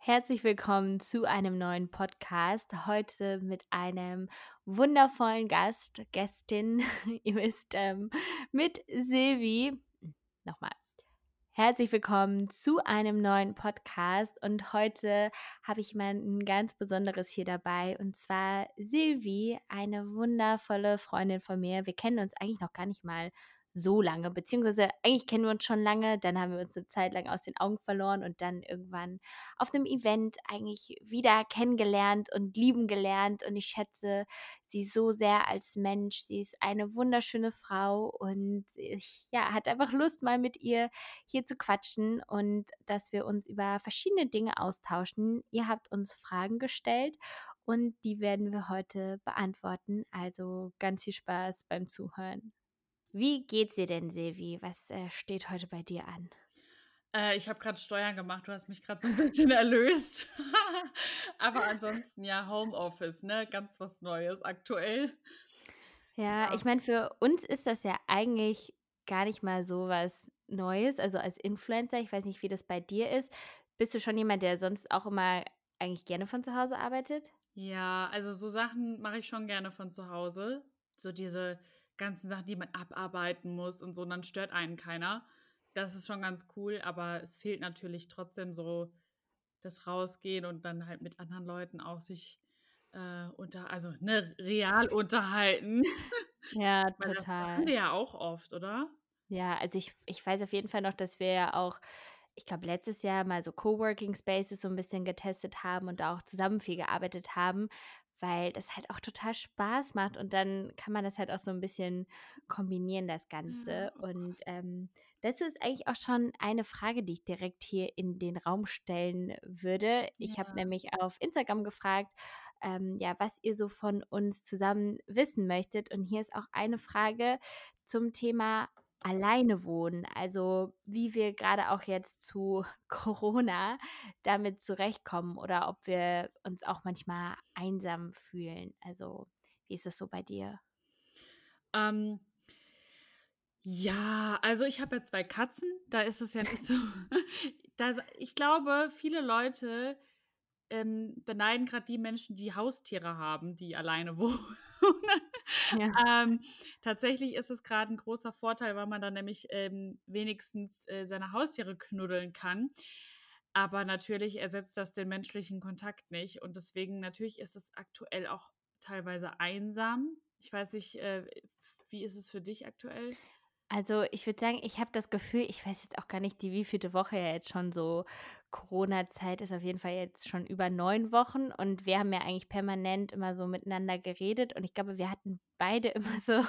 Herzlich willkommen zu einem neuen Podcast. Heute mit einem wundervollen Gast, Gästin, ihr wisst, ähm, mit Silvi. Nochmal. Herzlich willkommen zu einem neuen Podcast und heute habe ich ein ganz Besonderes hier dabei und zwar Silvi, eine wundervolle Freundin von mir. Wir kennen uns eigentlich noch gar nicht mal so lange, beziehungsweise eigentlich kennen wir uns schon lange, dann haben wir uns eine Zeit lang aus den Augen verloren und dann irgendwann auf einem Event eigentlich wieder kennengelernt und lieben gelernt und ich schätze sie so sehr als Mensch. Sie ist eine wunderschöne Frau und ich ja, hatte einfach Lust mal mit ihr hier zu quatschen und dass wir uns über verschiedene Dinge austauschen. Ihr habt uns Fragen gestellt und die werden wir heute beantworten. Also ganz viel Spaß beim Zuhören. Wie geht's dir denn, Silvi? Was äh, steht heute bei dir an? Äh, ich habe gerade Steuern gemacht, du hast mich gerade so ein bisschen erlöst. Aber ansonsten ja, Homeoffice, ne? Ganz was Neues aktuell. Ja, Ja. ich meine, für uns ist das ja eigentlich gar nicht mal so was Neues. Also als Influencer, ich weiß nicht, wie das bei dir ist. Bist du schon jemand, der sonst auch immer eigentlich gerne von zu Hause arbeitet? Ja, also so Sachen mache ich schon gerne von zu Hause. So diese ganzen Sachen, die man abarbeiten muss und so, und dann stört einen keiner. Das ist schon ganz cool, aber es fehlt natürlich trotzdem so das Rausgehen und dann halt mit anderen Leuten auch sich äh, unter, also ne, real unterhalten. Ja, Weil das machen total. wir ja auch oft, oder? Ja, also ich, ich weiß auf jeden Fall noch, dass wir ja auch, ich glaube, letztes Jahr mal so Coworking Spaces so ein bisschen getestet haben und da auch zusammen viel gearbeitet haben, weil das halt auch total Spaß macht und dann kann man das halt auch so ein bisschen kombinieren, das Ganze. Ja. Und ähm, dazu ist eigentlich auch schon eine Frage, die ich direkt hier in den Raum stellen würde. Ich habe Ja. nämlich auf Instagram gefragt, ähm, ja, was ihr so von uns zusammen wissen möchtet. Und hier ist auch eine Frage zum Thema alleine wohnen. Also wie wir gerade auch jetzt zu Corona damit zurechtkommen oder ob wir uns auch manchmal einsam fühlen. Also wie ist das so bei dir? Ähm, ja, also ich habe ja zwei Katzen, da ist es ja nicht so. da, ich glaube, viele Leute ähm, beneiden gerade die Menschen, die Haustiere haben, die alleine wohnen. Ja. ähm, tatsächlich ist es gerade ein großer Vorteil, weil man dann nämlich ähm, wenigstens äh, seine Haustiere knuddeln kann. Aber natürlich ersetzt das den menschlichen Kontakt nicht. Und deswegen, natürlich ist es aktuell auch teilweise einsam. Ich weiß nicht, äh, wie ist es für dich aktuell? Also ich würde sagen, ich habe das Gefühl, ich weiß jetzt auch gar nicht, die wievielte Woche ja jetzt schon so Corona-Zeit ist, auf jeden Fall jetzt schon über neun Wochen und wir haben ja eigentlich permanent immer so miteinander geredet und ich glaube, wir hatten beide immer so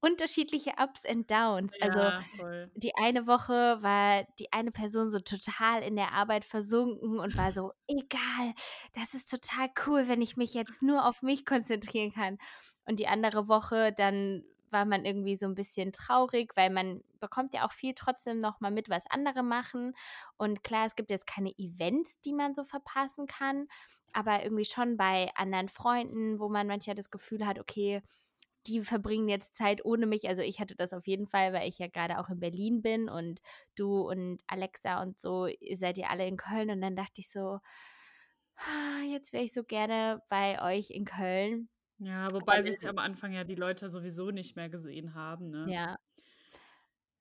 unterschiedliche Ups and Downs. Also Ja, voll. die eine Woche war die eine Person so total in der Arbeit versunken und war so, egal, das ist total cool, wenn ich mich jetzt nur auf mich konzentrieren kann. Und die andere Woche dann war man irgendwie so ein bisschen traurig, weil man bekommt ja auch viel trotzdem noch mal mit, was andere machen. Und klar, es gibt jetzt keine Events, die man so verpassen kann, aber irgendwie schon bei anderen Freunden, wo man manchmal das Gefühl hat, okay, die verbringen jetzt Zeit ohne mich. Also ich hatte das auf jeden Fall, weil ich ja gerade auch in Berlin bin und du und Alexa und so, ihr seid ja alle in Köln. Und dann dachte ich so, "Ah, jetzt wäre ich so gerne bei euch in Köln. Ja, wobei sich am Anfang ja die Leute sowieso nicht mehr gesehen haben, ne? Ja,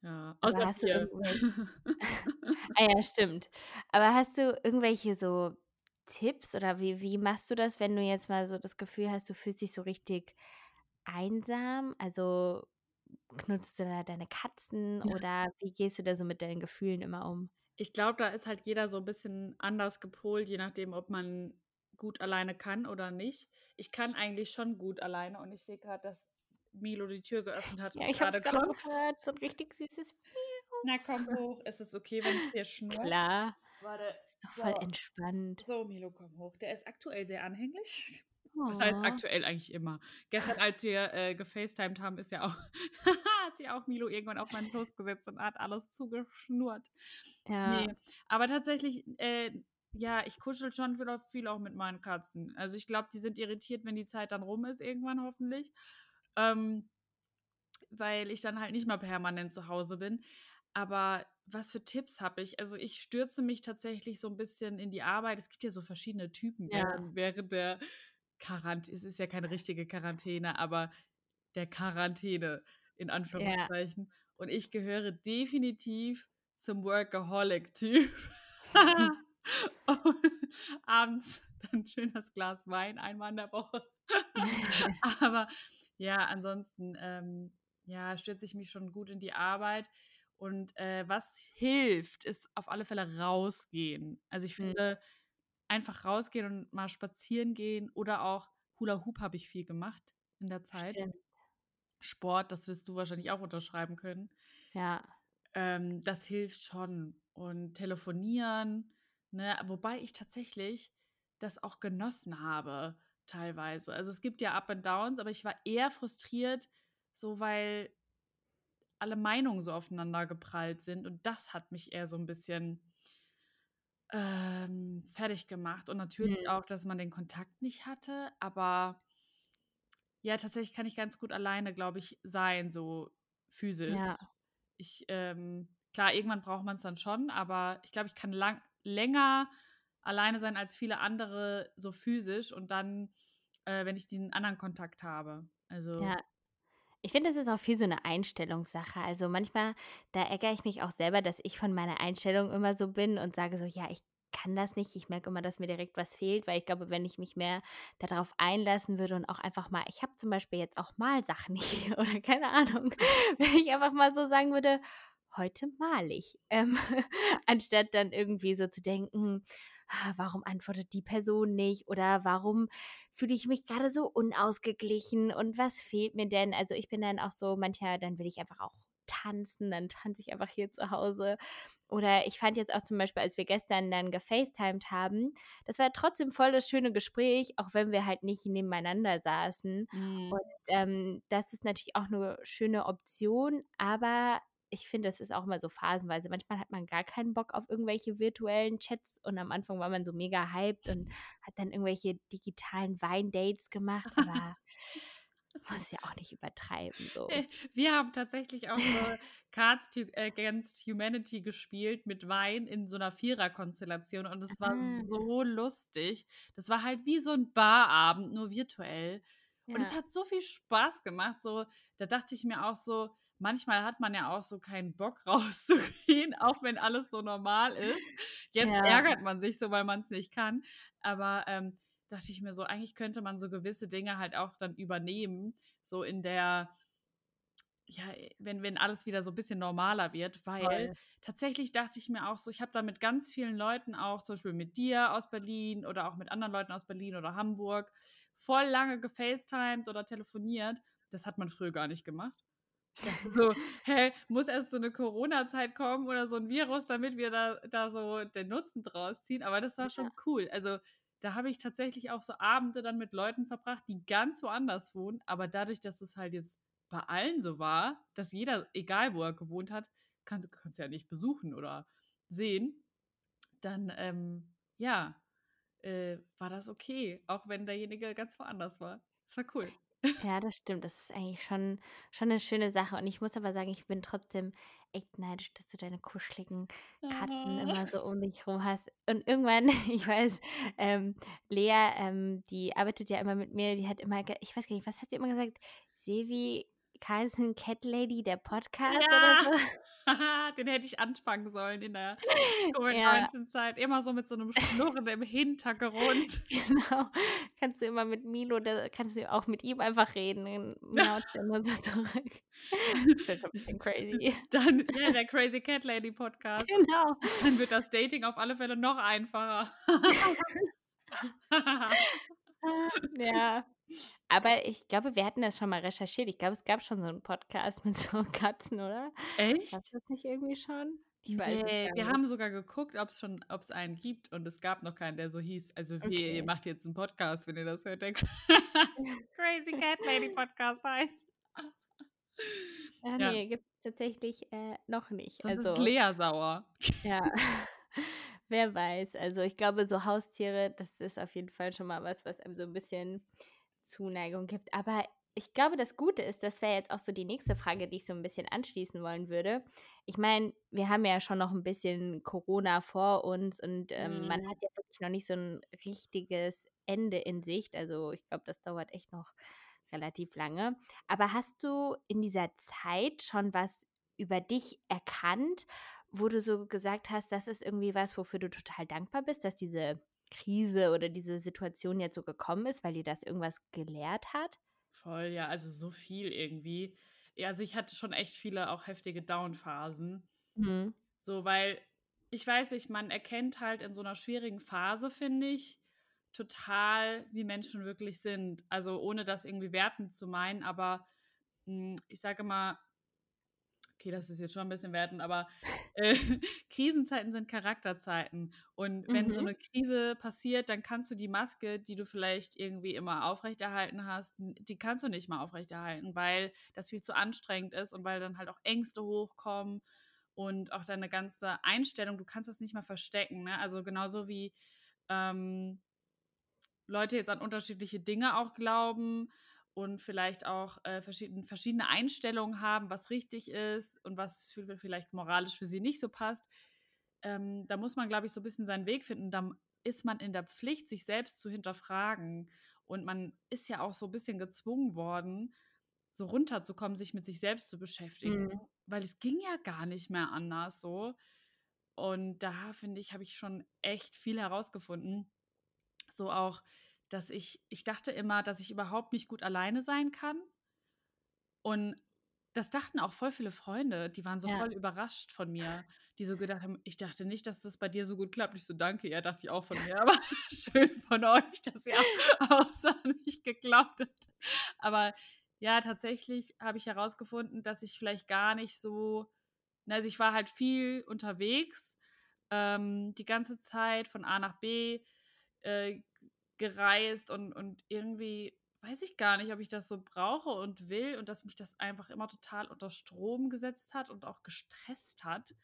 Ja, aber außer hast du irgendwelche, ah ja, stimmt. Aber hast du irgendwelche so Tipps oder wie, wie machst du das, wenn du jetzt mal so das Gefühl hast, du fühlst dich so richtig einsam? Also knutzt du da deine Katzen oder wie gehst du da so mit deinen Gefühlen immer um? Ich glaube, da ist halt jeder so ein bisschen anders gepolt, je nachdem, ob man gut alleine kann oder nicht. Ich kann eigentlich schon gut alleine und ich sehe gerade, dass Milo die Tür geöffnet hat Ja, und ich habe gerade gehört, so ein richtig süßes Na, komm hoch. Ist es okay, wenn ich hier schnurre? Klar, Warte. ist doch voll So. entspannt. So, Milo, komm hoch. Der ist aktuell sehr anhänglich. Was heißt Oh. aktuell eigentlich immer? Gestern, als wir äh, gefacetimed haben, ist ja auch, hat sich auch Milo irgendwann auf meinen Schoß gesetzt und hat alles zugeschnurrt. Ja, Nee, aber tatsächlich, äh, ja, ich kuschel schon viel, viel auch mit meinen Katzen. Also ich glaube, die sind irritiert, wenn die Zeit dann rum ist, irgendwann hoffentlich. Ähm, weil ich dann halt nicht mal permanent zu Hause bin. aber was für Tipps habe ich? Also ich stürze mich tatsächlich so ein bisschen in die Arbeit. Es gibt ja so verschiedene Typen Ja. während, während der Quarantäne. Es ist ja keine richtige Quarantäne, aber der Quarantäne in Ja. Anführungszeichen. Und ich gehöre definitiv zum Workaholic-Typ. Abends dann schön das Glas Wein einmal in der Woche. Aber ja, ansonsten, ähm, ja, stürze ich mich schon gut in die Arbeit. Und äh, was hilft, ist auf alle Fälle rausgehen. Also ich Mhm. finde, einfach rausgehen und mal spazieren gehen oder auch Hula Hoop habe ich viel gemacht in der Zeit. Stimmt. Sport, das wirst du wahrscheinlich auch unterschreiben können. Ja. Ähm, das hilft schon. Und telefonieren, ne? Wobei ich tatsächlich das auch genossen habe, teilweise. Also es gibt ja Up and Downs, aber ich war eher frustriert, so weil alle Meinungen so aufeinander geprallt sind. Und das hat mich eher so ein bisschen ähm, fertig gemacht. Und natürlich Mhm. auch, dass man den Kontakt nicht hatte. Aber ja, tatsächlich kann ich ganz gut alleine, glaube ich, sein, so physisch. Ja. Ich, ähm, klar, irgendwann braucht man es dann schon, aber ich glaube, ich kann lang, länger alleine sein als viele andere so physisch und dann, äh, wenn ich den anderen Kontakt habe. Also, Ja. Ich finde, das ist auch viel so eine Einstellungssache. Also, manchmal, da ärgere ich mich auch selber, dass ich von meiner Einstellung immer so bin und sage so: „Ja, ich kann das nicht.“ Ich merke immer, dass mir direkt was fehlt, weil ich glaube, wenn ich mich mehr darauf einlassen würde und auch einfach mal ich habe zum Beispiel jetzt auch Malsachen hier oder keine Ahnung, wenn ich einfach mal so sagen würde: „Heute male ich“, ähm, anstatt dann irgendwie so zu denken: „Ah, warum antwortet die Person nicht?“ oder „Warum fühle ich mich gerade so unausgeglichen und was fehlt mir denn?“ Also, ich bin dann auch so manchmal dann will ich einfach auch tanzen, dann tanze ich einfach hier zu Hause. Oder ich fand jetzt auch zum Beispiel, als wir gestern dann gefacetimed haben, das war trotzdem voll das schöne Gespräch, auch wenn wir halt nicht nebeneinander saßen. mm, Und, ähm, das ist natürlich auch 'ne schöne Option, aber ich finde, das ist auch immer so phasenweise. Manchmal hat man gar keinen Bock auf irgendwelche virtuellen Chats und am Anfang war man so mega hyped und hat dann irgendwelche digitalen Weindates gemacht, aber muss ja auch nicht übertreiben so. Äh, wir haben tatsächlich auch so Cards Against Humanity gespielt mit Wein in so einer Viererkonstellation und es war Ah, so lustig. Das war halt wie so ein Barabend, nur virtuell. Und es ja, hat so viel Spaß gemacht. So, da dachte ich mir auch so, manchmal hat man ja auch so keinen Bock rauszugehen, auch wenn alles so normal ist. Jetzt ja, ärgert man sich so, weil man es nicht kann. Aber ähm, dachte ich mir so, eigentlich könnte man so gewisse Dinge halt auch dann übernehmen, so in der, ja, wenn, wenn alles wieder so ein bisschen normaler wird, weil voll. tatsächlich dachte ich mir auch so, ich habe da mit ganz vielen Leuten auch, zum Beispiel mit dir aus Berlin oder auch mit anderen Leuten aus Berlin oder Hamburg, voll lange gefacetimed oder telefoniert. Das hat man früher gar nicht gemacht. Ich dachte so, hä, muss erst so eine Corona-Zeit kommen oder so ein Virus, damit wir da, da so den Nutzen draus ziehen. Aber das war Ja, schon cool. Also da habe ich tatsächlich auch so Abende dann mit Leuten verbracht, die ganz woanders wohnen. Aber dadurch, dass es halt jetzt bei allen so war, dass jeder, egal wo er gewohnt hat, kannst du ja nicht besuchen oder sehen, dann ähm, ja, äh, war das okay, auch wenn derjenige ganz woanders war. Das war cool. Ja, das stimmt. Das ist eigentlich schon schon 'ne schöne Sache und ich muss aber sagen, ich bin trotzdem echt neidisch, dass du deine kuscheligen Katzen Ah. immer so um dich rum hast. Und irgendwann, ich weiß, ähm, Lea, ähm, die arbeitet ja immer mit mir, die hat immer ge ich weiß gar nicht, was hat sie immer gesagt? Sevi Carlson Cat Lady, der Podcast oder Ja, so? den hätte ich anfangen sollen in der Ja. Covid-19-Zeit. Immer so mit so einem Schnurren im Hintergrund. Genau. Kannst du immer mit Milo, da kannst du auch mit ihm einfach reden, dann miaut er immer so zurück. Das wird schon 'n bisschen crazy. Dann ja, der Crazy Cat Lady Podcast. Genau. Dann wird das Dating auf alle Fälle noch einfacher. Ja. Aber ich glaube, wir hatten das schon mal recherchiert. Ich glaube, es gab schon so 'n Podcast mit so Katzen, oder? Echt? Gab's das nicht irgendwie schon? Ich weiß es Ne, gar wir haben sogar geguckt, ob's schon ob's einen gibt und es gab noch keinen, der so hieß. Also wehe, ihr Okay. macht jetzt 'n Podcast, wenn ihr das hört, der Crazy Cat Lady Podcast heißt. Ah, Ja. ne, gibt's tatsächlich, äh, noch nicht. Sonst ist Also Lea sauer. ja, wer weiß. Also, ich glaube, so Haustiere, das ist auf jeden Fall schon mal was, was einem so 'n bisschen Zuneigung gibt. Aber ich glaube, das Gute ist, das wäre jetzt auch so die nächste Frage, die ich so ein bisschen anschließen wollen würde. Ich meine, wir haben ja schon noch ein bisschen Corona vor uns und, ähm, man Mhm. hat ja wirklich noch nicht so ein richtiges Ende in Sicht. Also, ich glaube, das dauert echt noch relativ lange. Aber hast du in dieser Zeit schon was über dich erkannt, wo du so gesagt hast, das ist irgendwie was, wofür du total dankbar bist, dass diese Krise oder diese Situation jetzt so gekommen ist, weil dir das irgendwas gelehrt hat? Voll, ja, also so viel irgendwie. Ja, also ich hatte schon echt viele auch heftige Down-Phasen. Mhm. So, weil ich weiß nicht, man erkennt halt in so einer schwierigen Phase, finde ich, total, wie Menschen wirklich sind. Also, ohne das irgendwie wertend zu meinen, aber, hm, ich sage immer okay, das ist jetzt schon ein bisschen wertend, aber, äh, Krisenzeiten sind Charakterzeiten. Und wenn so Mhm. eine Krise passiert, dann kannst du die Maske, die du vielleicht irgendwie immer aufrechterhalten hast, die kannst du nicht mehr aufrechterhalten, weil das viel zu anstrengend ist und weil dann halt auch Ängste hochkommen und auch deine ganze Einstellung du kannst das nicht mehr verstecken, ne? Also, genauso wie, ähm Leute jetzt an unterschiedliche Dinge auch glauben und vielleicht auch, äh, verschieden verschiedene Einstellungen haben, was richtig ist und was für vielleicht moralisch für sie nicht so passt. Ähm, da muss man, glaube ich, so ein bisschen seinen Weg finden. Da ist man in der Pflicht, sich selbst zu hinterfragen. Und man ist ja auch so ein bisschen gezwungen worden, so runterzukommen, sich mit sich selbst zu beschäftigen, Mhm. weil es ging ja gar nicht mehr anders so. Und da, finde ich, habe ich schon echt viel herausgefunden. So auch, dass ich ich dachte immer, dass ich überhaupt nicht gut alleine sein kann. Und das dachten auch voll viele Freunde, die waren so Ja. voll überrascht von mir, die so gedacht haben: „Ich dachte nicht, dass das bei dir so gut klappt.“ Ich so: „Danke, ja, dachte ich auch von mir, aber schön von euch, dass ihr auch so an mich geglaubt habt.“ Aber ja, tatsächlich habe ich herausgefunden, dass ich vielleicht gar nicht so also, ich war halt viel unterwegs, ähm, die ganze Zeit von A nach B, äh, gereist und und irgendwie weiß ich gar nicht, ob ich das so brauche und will und dass mich das einfach immer total unter Strom gesetzt hat und auch gestresst hat.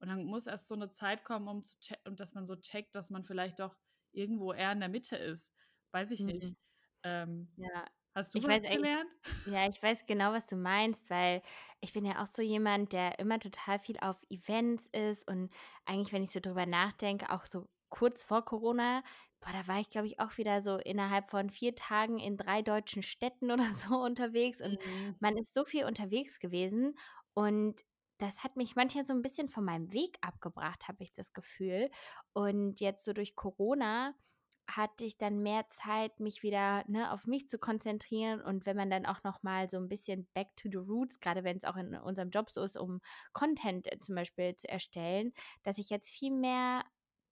Und dann muss erst so 'ne Zeit kommen, um zu che und dass man so checkt, dass man vielleicht doch irgendwo eher in der Mitte ist. Weiß ich Mhm. nicht. Ähm, Ja. hast du Ich was gelernt? ja, ich weiß genau, was du meinst, weil ich bin ja auch so jemand, der immer total viel auf Events ist und eigentlich, wenn ich so drüber nachdenke, auch so kurz vor Corona, boah, da war ich, glaube ich, auch wieder so innerhalb von 4 Tagen in 3 deutschen Städten oder so unterwegs und Mhm. man ist so viel unterwegs gewesen und das hat mich manchmal so ein bisschen von meinem Weg abgebracht, habe ich das Gefühl. Und jetzt so durch Corona hatte ich dann mehr Zeit, mich wieder, ne, auf mich zu konzentrieren und wenn man dann auch noch mal so ein bisschen back to the roots, gerade wenn es auch in unserem Job so ist, um Content, äh, zum Beispiel zu erstellen, dass ich jetzt viel mehr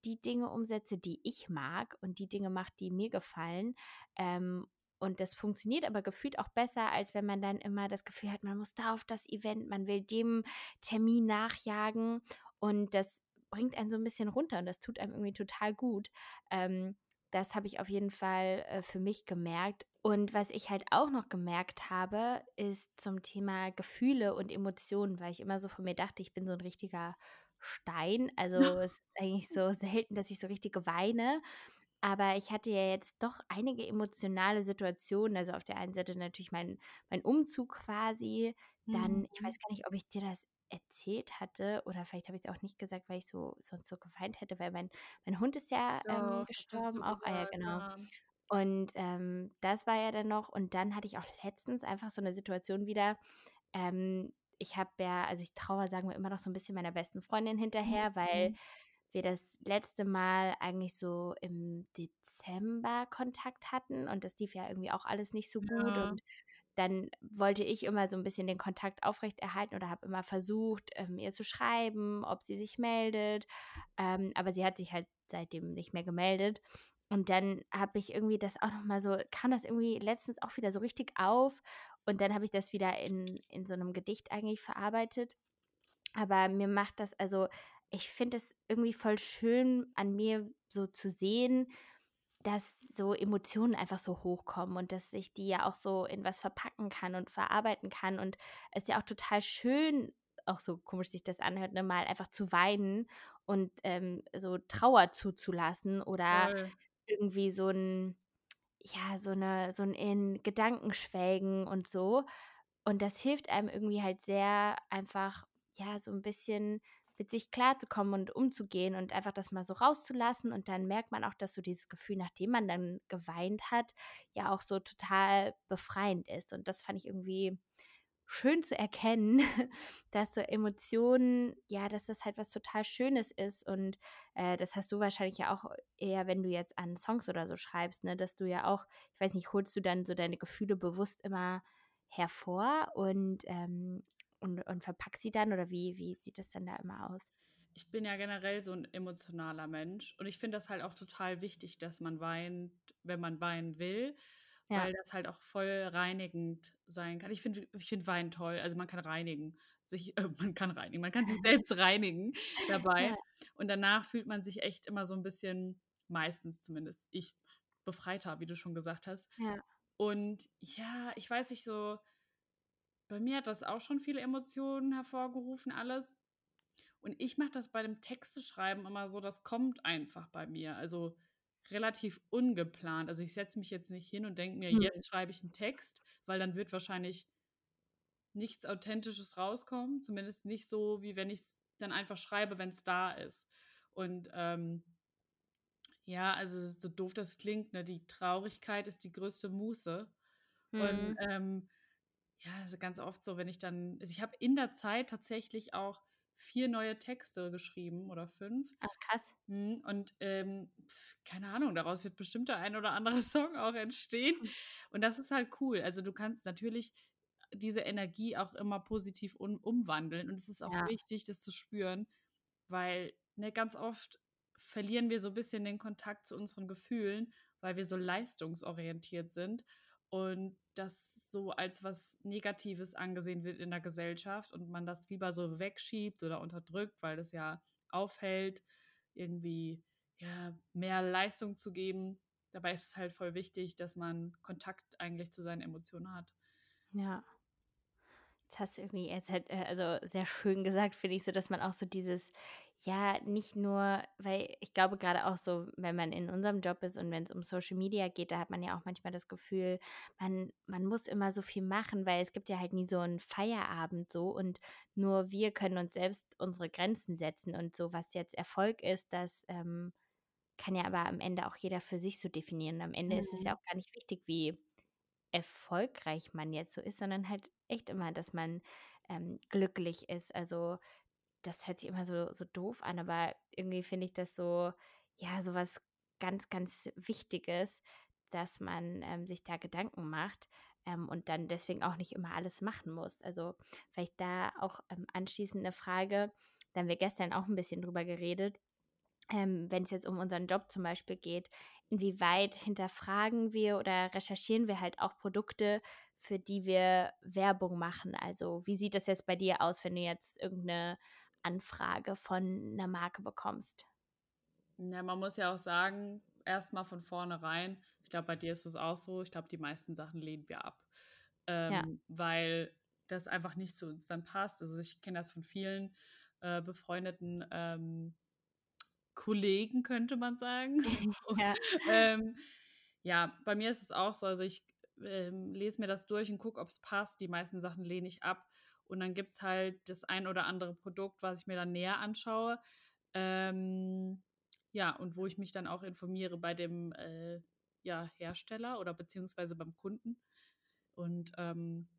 die Dinge umsetze, die ich mag und die Dinge mache, die mir gefallen. Ähm, und das funktioniert aber gefühlt auch besser, als wenn man dann immer das Gefühl hat, man muss da auf das Event, man will dem Termin nachjagen und das bringt einen so ein bisschen runter und das tut einem irgendwie total gut. Ähm, das habe ich auf jeden Fall, äh, für mich gemerkt. Und was ich halt auch noch gemerkt habe, ist zum Thema Gefühle und Emotionen, weil ich immer so von mir dachte, ich bin so ein richtiger Stein. Also, es ist eigentlich so selten, dass ich so richtig weine. Aber ich hatte ja jetzt doch einige emotionale Situationen. Also, auf der einen Seite natürlich mein mein Umzug quasi. Dann ich Mhm. weiß gar nicht, ob ich dir das erzählt hatte oder vielleicht habe ich's auch nicht gesagt, weil ich so sonst so geweint hätte, weil mein mein Hund ist ja, ähm, Doch, hast gestorben auch. Ah ja, gesagt, genau. ja. Und, ähm, das war ja dann noch und dann hatte ich auch letztens einfach so 'ne Situation wieder, ähm, ich habe ja also, ich trauere, sagen wir, immer noch so 'n bisschen meiner besten Freundin hinterher, weil Mhm. wir das letzte Mal eigentlich so im Dezember Kontakt hatten und das lief ja irgendwie auch alles nicht so gut Ja, und dann wollte ich immer so 'n bisschen den Kontakt aufrechterhalten oder habe immer versucht, ähm, ihr zu schreiben, ob sie sich meldet, ähm, aber sie hat sich halt seitdem nicht mehr gemeldet. Und dann habe ich irgendwie das auch noch mal so kam das irgendwie letztens auch wieder so richtig auf und dann habe ich das wieder in in so 'nem Gedicht eigentlich verarbeitet. Aber mir macht das also, ich finde es irgendwie voll schön an mir so zu sehen, dass so Emotionen einfach so hochkommen und dass ich die ja auch so in was verpacken kann und verarbeiten kann. Und es ist ja auch total schön, auch so komisch sich das anhört, ne, mal einfach zu weinen und, ähm, so Trauer zuzulassen oder voll. irgendwie so 'n ja, so eine so 'n in Gedanken schwelgen und so. Und das hilft einem irgendwie halt sehr einfach, ja, so ein bisschen mit sich klarzukommen und umzugehen und einfach das mal so rauszulassen. Und dann merkt man auch, dass so dieses Gefühl, nachdem man dann geweint hat, ja auch so total befreiend ist. Und das fand ich irgendwie schön zu erkennen, dass so Emotionen ja, dass das halt was total Schönes ist und, äh, das hast du wahrscheinlich ja auch eher, wenn du jetzt an Songs oder so schreibst, ne, dass du ja auch ich weiß nicht, holst du dann so deine Gefühle bewusst immer hervor und, ähm und und verpackst sie dann oder wie wie sieht das dann da immer aus? Ich bin ja generell so ein emotionaler Mensch und ich finde das halt auch total wichtig, dass man weint, wenn man weinen will, Ja, weil das halt auch voll reinigend sein kann. Ich finde ich finde Weinen toll. Also, man kann reinigen. Sich äh, man kann reinigen. Man kann sich selbst reinigen dabei ja, und danach fühlt man sich echt immer so ein bisschen meistens zumindest ich, befreiter, wie du schon gesagt hast. ja, Und ja, ich weiß nicht so bei mir hat das auch schon viele Emotionen hervorgerufen alles. Und ich mache das bei dem Texteschreiben immer so, das kommt einfach bei mir. Also relativ ungeplant. Also ich setze mich jetzt nicht hin und denke mir, mhm, jetzt schreibe ich einen Text, weil dann wird wahrscheinlich nichts Authentisches rauskommen. Zumindest nicht so, wie wenn ich es dann einfach schreibe, wenn es da ist. Und ähm, ja, also so doof das klingt, ne? Die Traurigkeit ist die größte Muße. Und mhm. ähm, ja, also ganz oft so, wenn ich dann also ich habe in der Zeit tatsächlich auch 4 neue Texte geschrieben oder 5. Ach krass. Mhm, und, ähm, keine Ahnung, daraus wird bestimmt der ein oder andere Song auch entstehen. Hm, Und das ist halt cool. Also, du kannst natürlich diese Energie auch immer positiv um umwandeln und es ist auch Ja, wichtig, das zu spüren, weil, ne, ganz oft verlieren wir so ein bisschen den Kontakt zu unseren Gefühlen, weil wir so leistungsorientiert sind und das so als was Negatives angesehen wird in der Gesellschaft und man das lieber so wegschiebt oder unterdrückt, weil das ja aufhält, irgendwie, ja, mehr Leistung zu geben. Dabei ist es halt voll wichtig, dass man Kontakt eigentlich zu seinen Emotionen hat. ja. Das hast du irgendwie jetzt halt, also sehr schön gesagt, finde ich so, dass man auch so dieses, ja, nicht nur, weil ich glaube gerade auch so, wenn man in unserem Job ist und wenn es um Social Media geht, da hat man ja auch manchmal das Gefühl, man, man muss immer so viel machen, weil es gibt ja halt nie so einen Feierabend so und nur wir können uns selbst unsere Grenzen setzen und so, was jetzt Erfolg ist, das ähm, kann ja aber am Ende auch jeder für sich so definieren. Am Ende ist es ja Mhm. auch gar nicht wichtig, wie erfolgreich man jetzt so ist, sondern halt echt immer, dass man, ähm, glücklich ist. Also, das hört sich immer so so doof an, aber irgendwie finde ich das so ja, so was ganz, ganz Wichtiges, dass man, ähm, sich da Gedanken macht, ähm, und dann deswegen auch nicht immer alles machen muss. Also, vielleicht da auch, ähm, anschließend 'ne Frage, da haben wir gestern auch ein bisschen drüber geredet ähm, wenn es jetzt um unseren Job zum Beispiel geht, inwieweit hinterfragen wir oder recherchieren wir halt auch Produkte, für die wir Werbung machen? Also, wie sieht das jetzt bei dir aus, wenn du jetzt irgendeine Anfrage von einer Marke bekommst? Ja, man muss ja auch sagen, erst mal von vornherein ich glaube, bei dir ist es auch so, ich glaube, die meisten Sachen lehnen wir ab, Ja, ähm, weil das einfach nicht zu uns dann passt. Also, ich kenne das von vielen, äh, befreundeten, ähm, Kollegen, könnte man sagen. ja, Ähm, ja, bei mir ist es auch so, also, ich, ähm, lese mir das durch und gucke, ob es passt. Die meisten Sachen lehne ich ab und dann gibt's halt das ein oder andere Produkt, was ich mir dann näher anschaue. Ähm, ja, und wo ich mich dann auch informiere bei dem, äh, ja, Hersteller oder beziehungsweise beim Kunden und, ähm,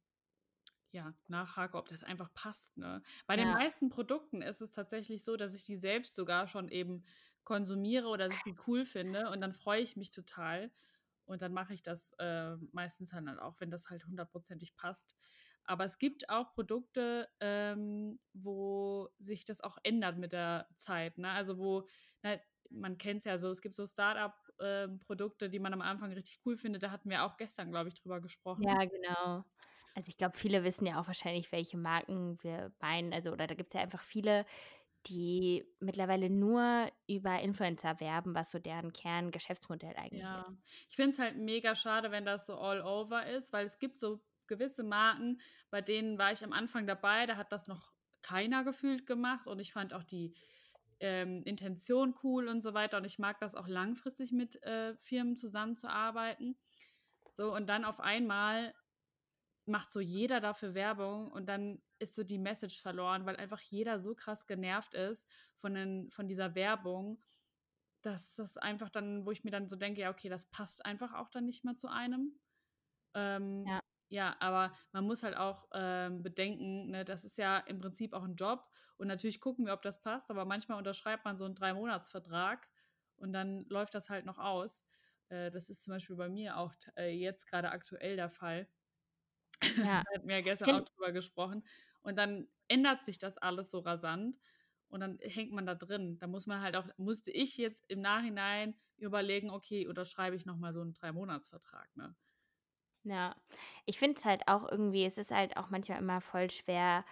ja, nachhake, ob das einfach passt, ne? Bei den ja, meisten Produkten ist es tatsächlich so, dass ich die selbst sogar schon eben konsumiere oder dass ich die cool finde und dann freue ich mich total und dann mache ich das, äh, meistens dann halt auch, wenn das halt hundertprozentig passt. Aber es gibt auch Produkte, ähm, wo sich das auch ändert mit der Zeit, ne? Also, wo ne, man kennt's ja so, es gibt so Start-up, ähm, Produkte, die man am Anfang richtig cool findet. Da hatten wir auch gestern, glaube ich, drüber gesprochen. ja, genau. Also, ich glaube, viele wissen ja auch wahrscheinlich, welche Marken wir meinen. Also oder da gibt's ja einfach viele, die mittlerweile nur über Influencer werben, was so deren Kerngeschäftsmodell eigentlich Ja, ist. ich finde es halt mega schade, wenn das so all over ist, weil es gibt so gewisse Marken, bei denen war ich am Anfang dabei, da hat das noch keiner gefühlt gemacht und ich fand auch die ähm, Intention cool und so weiter. Und ich mag das auch langfristig mit äh, Firmen zusammenzuarbeiten. So, und dann auf einmal macht so jeder dafür Werbung und dann ist so die Message verloren, weil einfach jeder so krass genervt ist von, den, von dieser Werbung, dass das einfach dann, wo ich mir dann so denke, ja, okay, das passt einfach auch dann nicht mehr zu einem. Ähm, ja. Ja. aber man muss halt auch ähm, bedenken, ne, das ist ja im Prinzip auch ein Job und natürlich gucken wir, ob das passt, aber manchmal unterschreibt man so einen Drei-Monats-Vertrag und dann läuft das halt noch aus. Äh, das ist zum Beispiel bei mir auch äh, jetzt gerade aktuell der Fall. Ja. da hatten wir ja gestern auch drüber gesprochen. Und dann ändert sich das alles so rasant und dann hängt man da drin. Da muss man halt auch, musste ich jetzt im Nachhinein überlegen, okay, unterschreibe ich nochmal so einen Drei-Monats-Vertrag, ne? Ja, ich finde es halt auch irgendwie, es ist halt auch manchmal immer voll schwer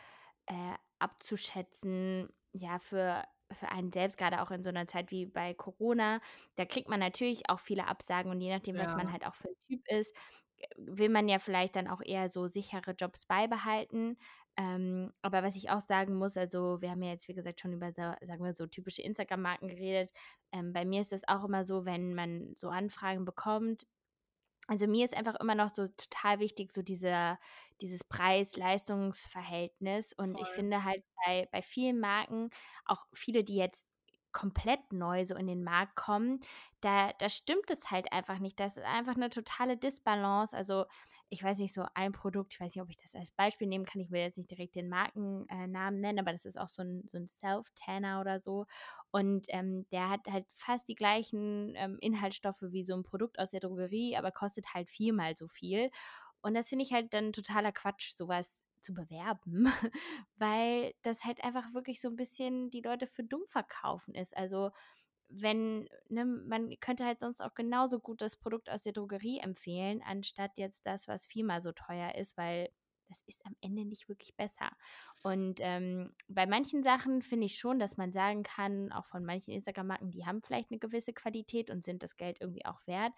äh, abzuschätzen, ja, für, für einen selbst, gerade auch in so einer Zeit wie bei Corona. Da kriegt man natürlich auch viele Absagen und je nachdem, was man halt auch für ein Typ ist, will man ja vielleicht dann auch eher so sichere Jobs beibehalten. Ähm, aber was ich auch sagen muss, also wir haben ja jetzt, wie gesagt, schon über, so, sagen wir so, typische Instagram-Marken geredet. Ähm, bei mir ist das auch immer so, wenn man so Anfragen bekommt, also mir ist einfach immer noch so total wichtig, so dieser, dieses Preis-Leistungs-Verhältnis. Und Voll. ich finde halt bei, bei vielen Marken, auch viele, die jetzt komplett neu so in den Markt kommen, da, da stimmt es halt einfach nicht. Das ist einfach eine totale Disbalance. Also ich weiß nicht, so ein Produkt, ich weiß nicht, ob ich das als Beispiel nehmen kann, ich will jetzt nicht direkt den Markennamen nennen, aber das ist auch so ein, so ein Self-Tanner oder so. Und ähm, der hat halt fast die gleichen ähm, Inhaltsstoffe wie so ein Produkt aus der Drogerie, aber kostet halt viermal so viel. Und das finde ich halt dann totaler Quatsch, sowas zu bewerben, weil das halt einfach wirklich so ein bisschen die Leute für dumm verkaufen ist. Also wenn, ne, man könnte halt sonst auch genauso gut das Produkt aus der Drogerie empfehlen, anstatt jetzt das, was viermal so teuer ist, weil das ist am Ende nicht wirklich besser. Und ähm, bei manchen Sachen finde ich schon, dass man sagen kann, auch von manchen Instagram-Marken, die haben vielleicht eine gewisse Qualität und sind das Geld irgendwie auch wert.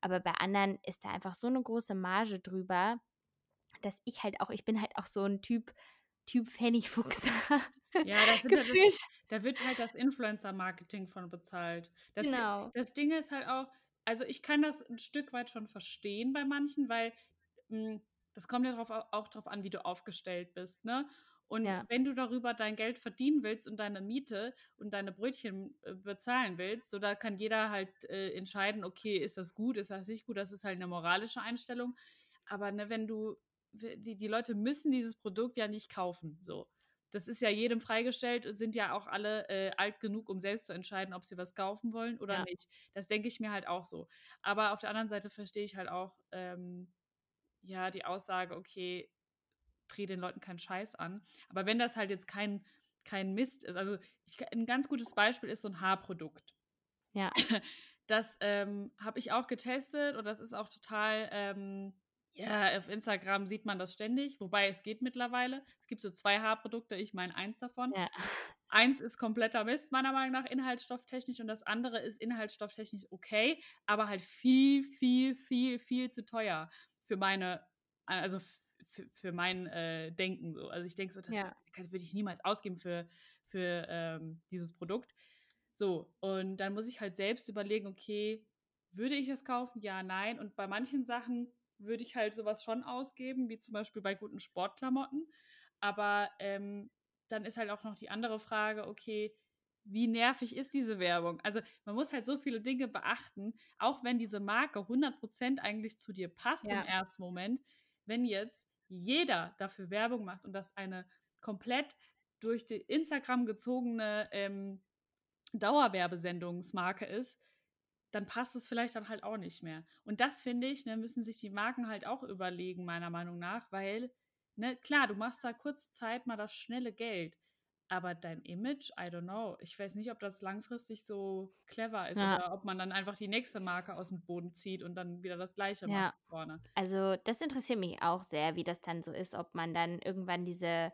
Aber bei anderen ist da einfach so eine große Marge drüber, dass ich halt auch, ich bin halt auch so ein Typ, Typ Pfennigfuchs. Ja, da, Gefühlt. Das, da wird halt das Influencer-Marketing von bezahlt. Das, genau. Das Ding ist halt auch, also ich kann das ein Stück weit schon verstehen bei manchen, weil mh, hm, das kommt ja drauf, auch darauf an, wie du aufgestellt bist, ne? Und ja. wenn du darüber dein Geld verdienen willst und deine Miete und deine Brötchen äh, bezahlen willst, so da kann jeder halt äh, entscheiden, okay, ist das gut, ist das nicht gut, das ist halt eine moralische Einstellung. Aber ne, wenn du, die, die Leute müssen dieses Produkt ja nicht kaufen, so das ist ja jedem freigestellt, sind ja auch alle äh, alt genug, um selbst zu entscheiden, ob sie was kaufen wollen oder ja. nicht. Das denke ich mir halt auch so. Aber auf der anderen Seite verstehe ich halt auch, ähm, ja, die Aussage, okay, dreh den Leuten keinen Scheiß an. Aber wenn das halt jetzt kein, kein Mist ist, also ich, ein ganz gutes Beispiel ist so ein Haarprodukt. Ja. Das ähm, habe ich auch getestet und das ist auch total ähm, ja, auf Instagram sieht man das ständig, wobei es geht mittlerweile. Es gibt so zwei Haarprodukte, ich meine eins davon. Ja. Eins ist kompletter Mist, meiner Meinung nach, inhaltsstofftechnisch, und das andere ist inhaltsstofftechnisch okay, aber halt viel, viel, viel, viel zu teuer für meine, also für, mein äh, Denken so. Also ich denke so, das ja. würde ich niemals ausgeben für, für ähm, dieses Produkt. So, und dann muss ich halt selbst überlegen, okay, würde ich es kaufen? Ja, nein. Und bei manchen Sachen würde ich halt sowas schon ausgeben, wie zum Beispiel bei guten Sportklamotten. Aber ähm, dann ist halt auch noch die andere Frage, okay, wie nervig ist diese Werbung? Also man muss halt so viele Dinge beachten, auch wenn diese Marke 100% eigentlich zu dir passt ja. im ersten Moment, wenn jetzt jeder dafür Werbung macht und das eine komplett durch die Instagram gezogene ähm, Dauerwerbesendungsmarke ist, dann passt es vielleicht dann halt auch nicht mehr. Und das finde ich, ne, müssen sich die Marken halt auch überlegen, meiner Meinung nach, weil, ne, klar, du machst da kurze Zeit mal das schnelle Geld. Aber dein Image, I don't know. Ich weiß nicht, ob das langfristig so clever ist ja. oder ob man dann einfach die nächste Marke aus dem Boden zieht und dann wieder das gleiche ja. macht vorne. Also, das interessiert mich auch sehr, wie das dann so ist, ob man dann irgendwann diese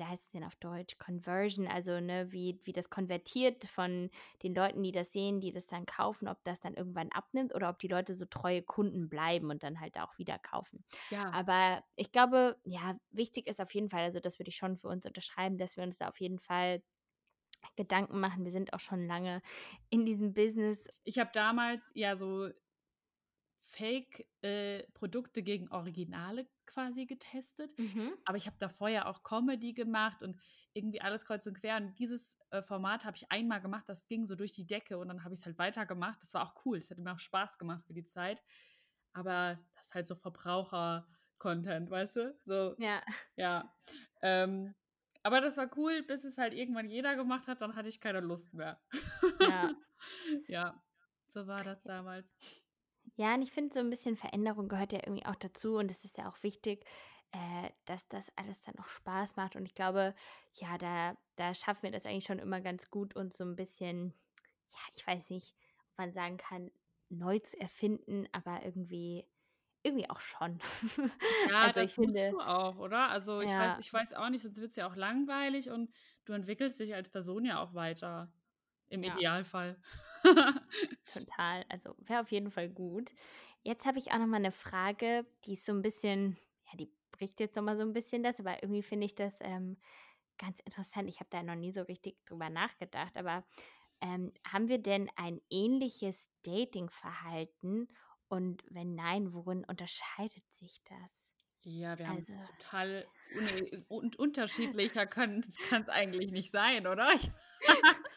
wie heißt es denn auf Deutsch, Conversion, also ne, wie, wie das konvertiert von den Leuten, die das sehen, die das dann kaufen, ob das dann irgendwann abnimmt oder ob die Leute so treue Kunden bleiben und dann halt auch wieder kaufen. Ja. Aber ich glaube, ja, wichtig ist auf jeden Fall, also das würde ich schon für uns unterschreiben, dass wir uns da auf jeden Fall Gedanken machen. Wir sind auch schon lange in diesem Business. Ich habe damals ja so Fake-Produkte äh, gegen Originale quasi getestet. Mhm. Aber ich habe davor ja auch Comedy gemacht und irgendwie alles kreuz und quer. Und dieses äh, Format habe ich einmal gemacht, das ging so durch die Decke und dann habe ich es halt weitergemacht. Das war auch cool. Es hat mir auch Spaß gemacht für die Zeit. Aber das ist halt so Verbraucher-Content, weißt du? So, ja. Ja. Ähm, aber das war cool, bis es halt irgendwann jeder gemacht hat, dann hatte ich keine Lust mehr. Ja. ja, so war das damals. Ja, und ich finde, so ein bisschen Veränderung gehört ja irgendwie auch dazu und es ist ja auch wichtig, äh, dass das alles dann auch Spaß macht. Und ich glaube, ja, da, da schaffen wir das eigentlich schon immer ganz gut, uns so ein bisschen, ja, ich weiß nicht, ob man sagen kann, neu zu erfinden, aber irgendwie irgendwie auch schon. Ja, also das finde, du auch, oder? Also ich, ja. weiß, ich weiß auch nicht, sonst wird es ja auch langweilig und du entwickelst dich als Person ja auch weiter. Im ja. Idealfall. Total. Also wäre auf jeden Fall gut. Jetzt habe ich auch noch mal eine Frage, die ist so ein bisschen, ja, die bricht jetzt noch mal so ein bisschen das, aber irgendwie finde ich das ähm, ganz interessant. Ich habe da noch nie so richtig drüber nachgedacht, aber ähm, haben wir denn ein ähnliches Datingverhalten und wenn nein, worin unterscheidet sich das? Ja, wir haben also, total un un unterschiedlicher kann es eigentlich nicht sein, oder?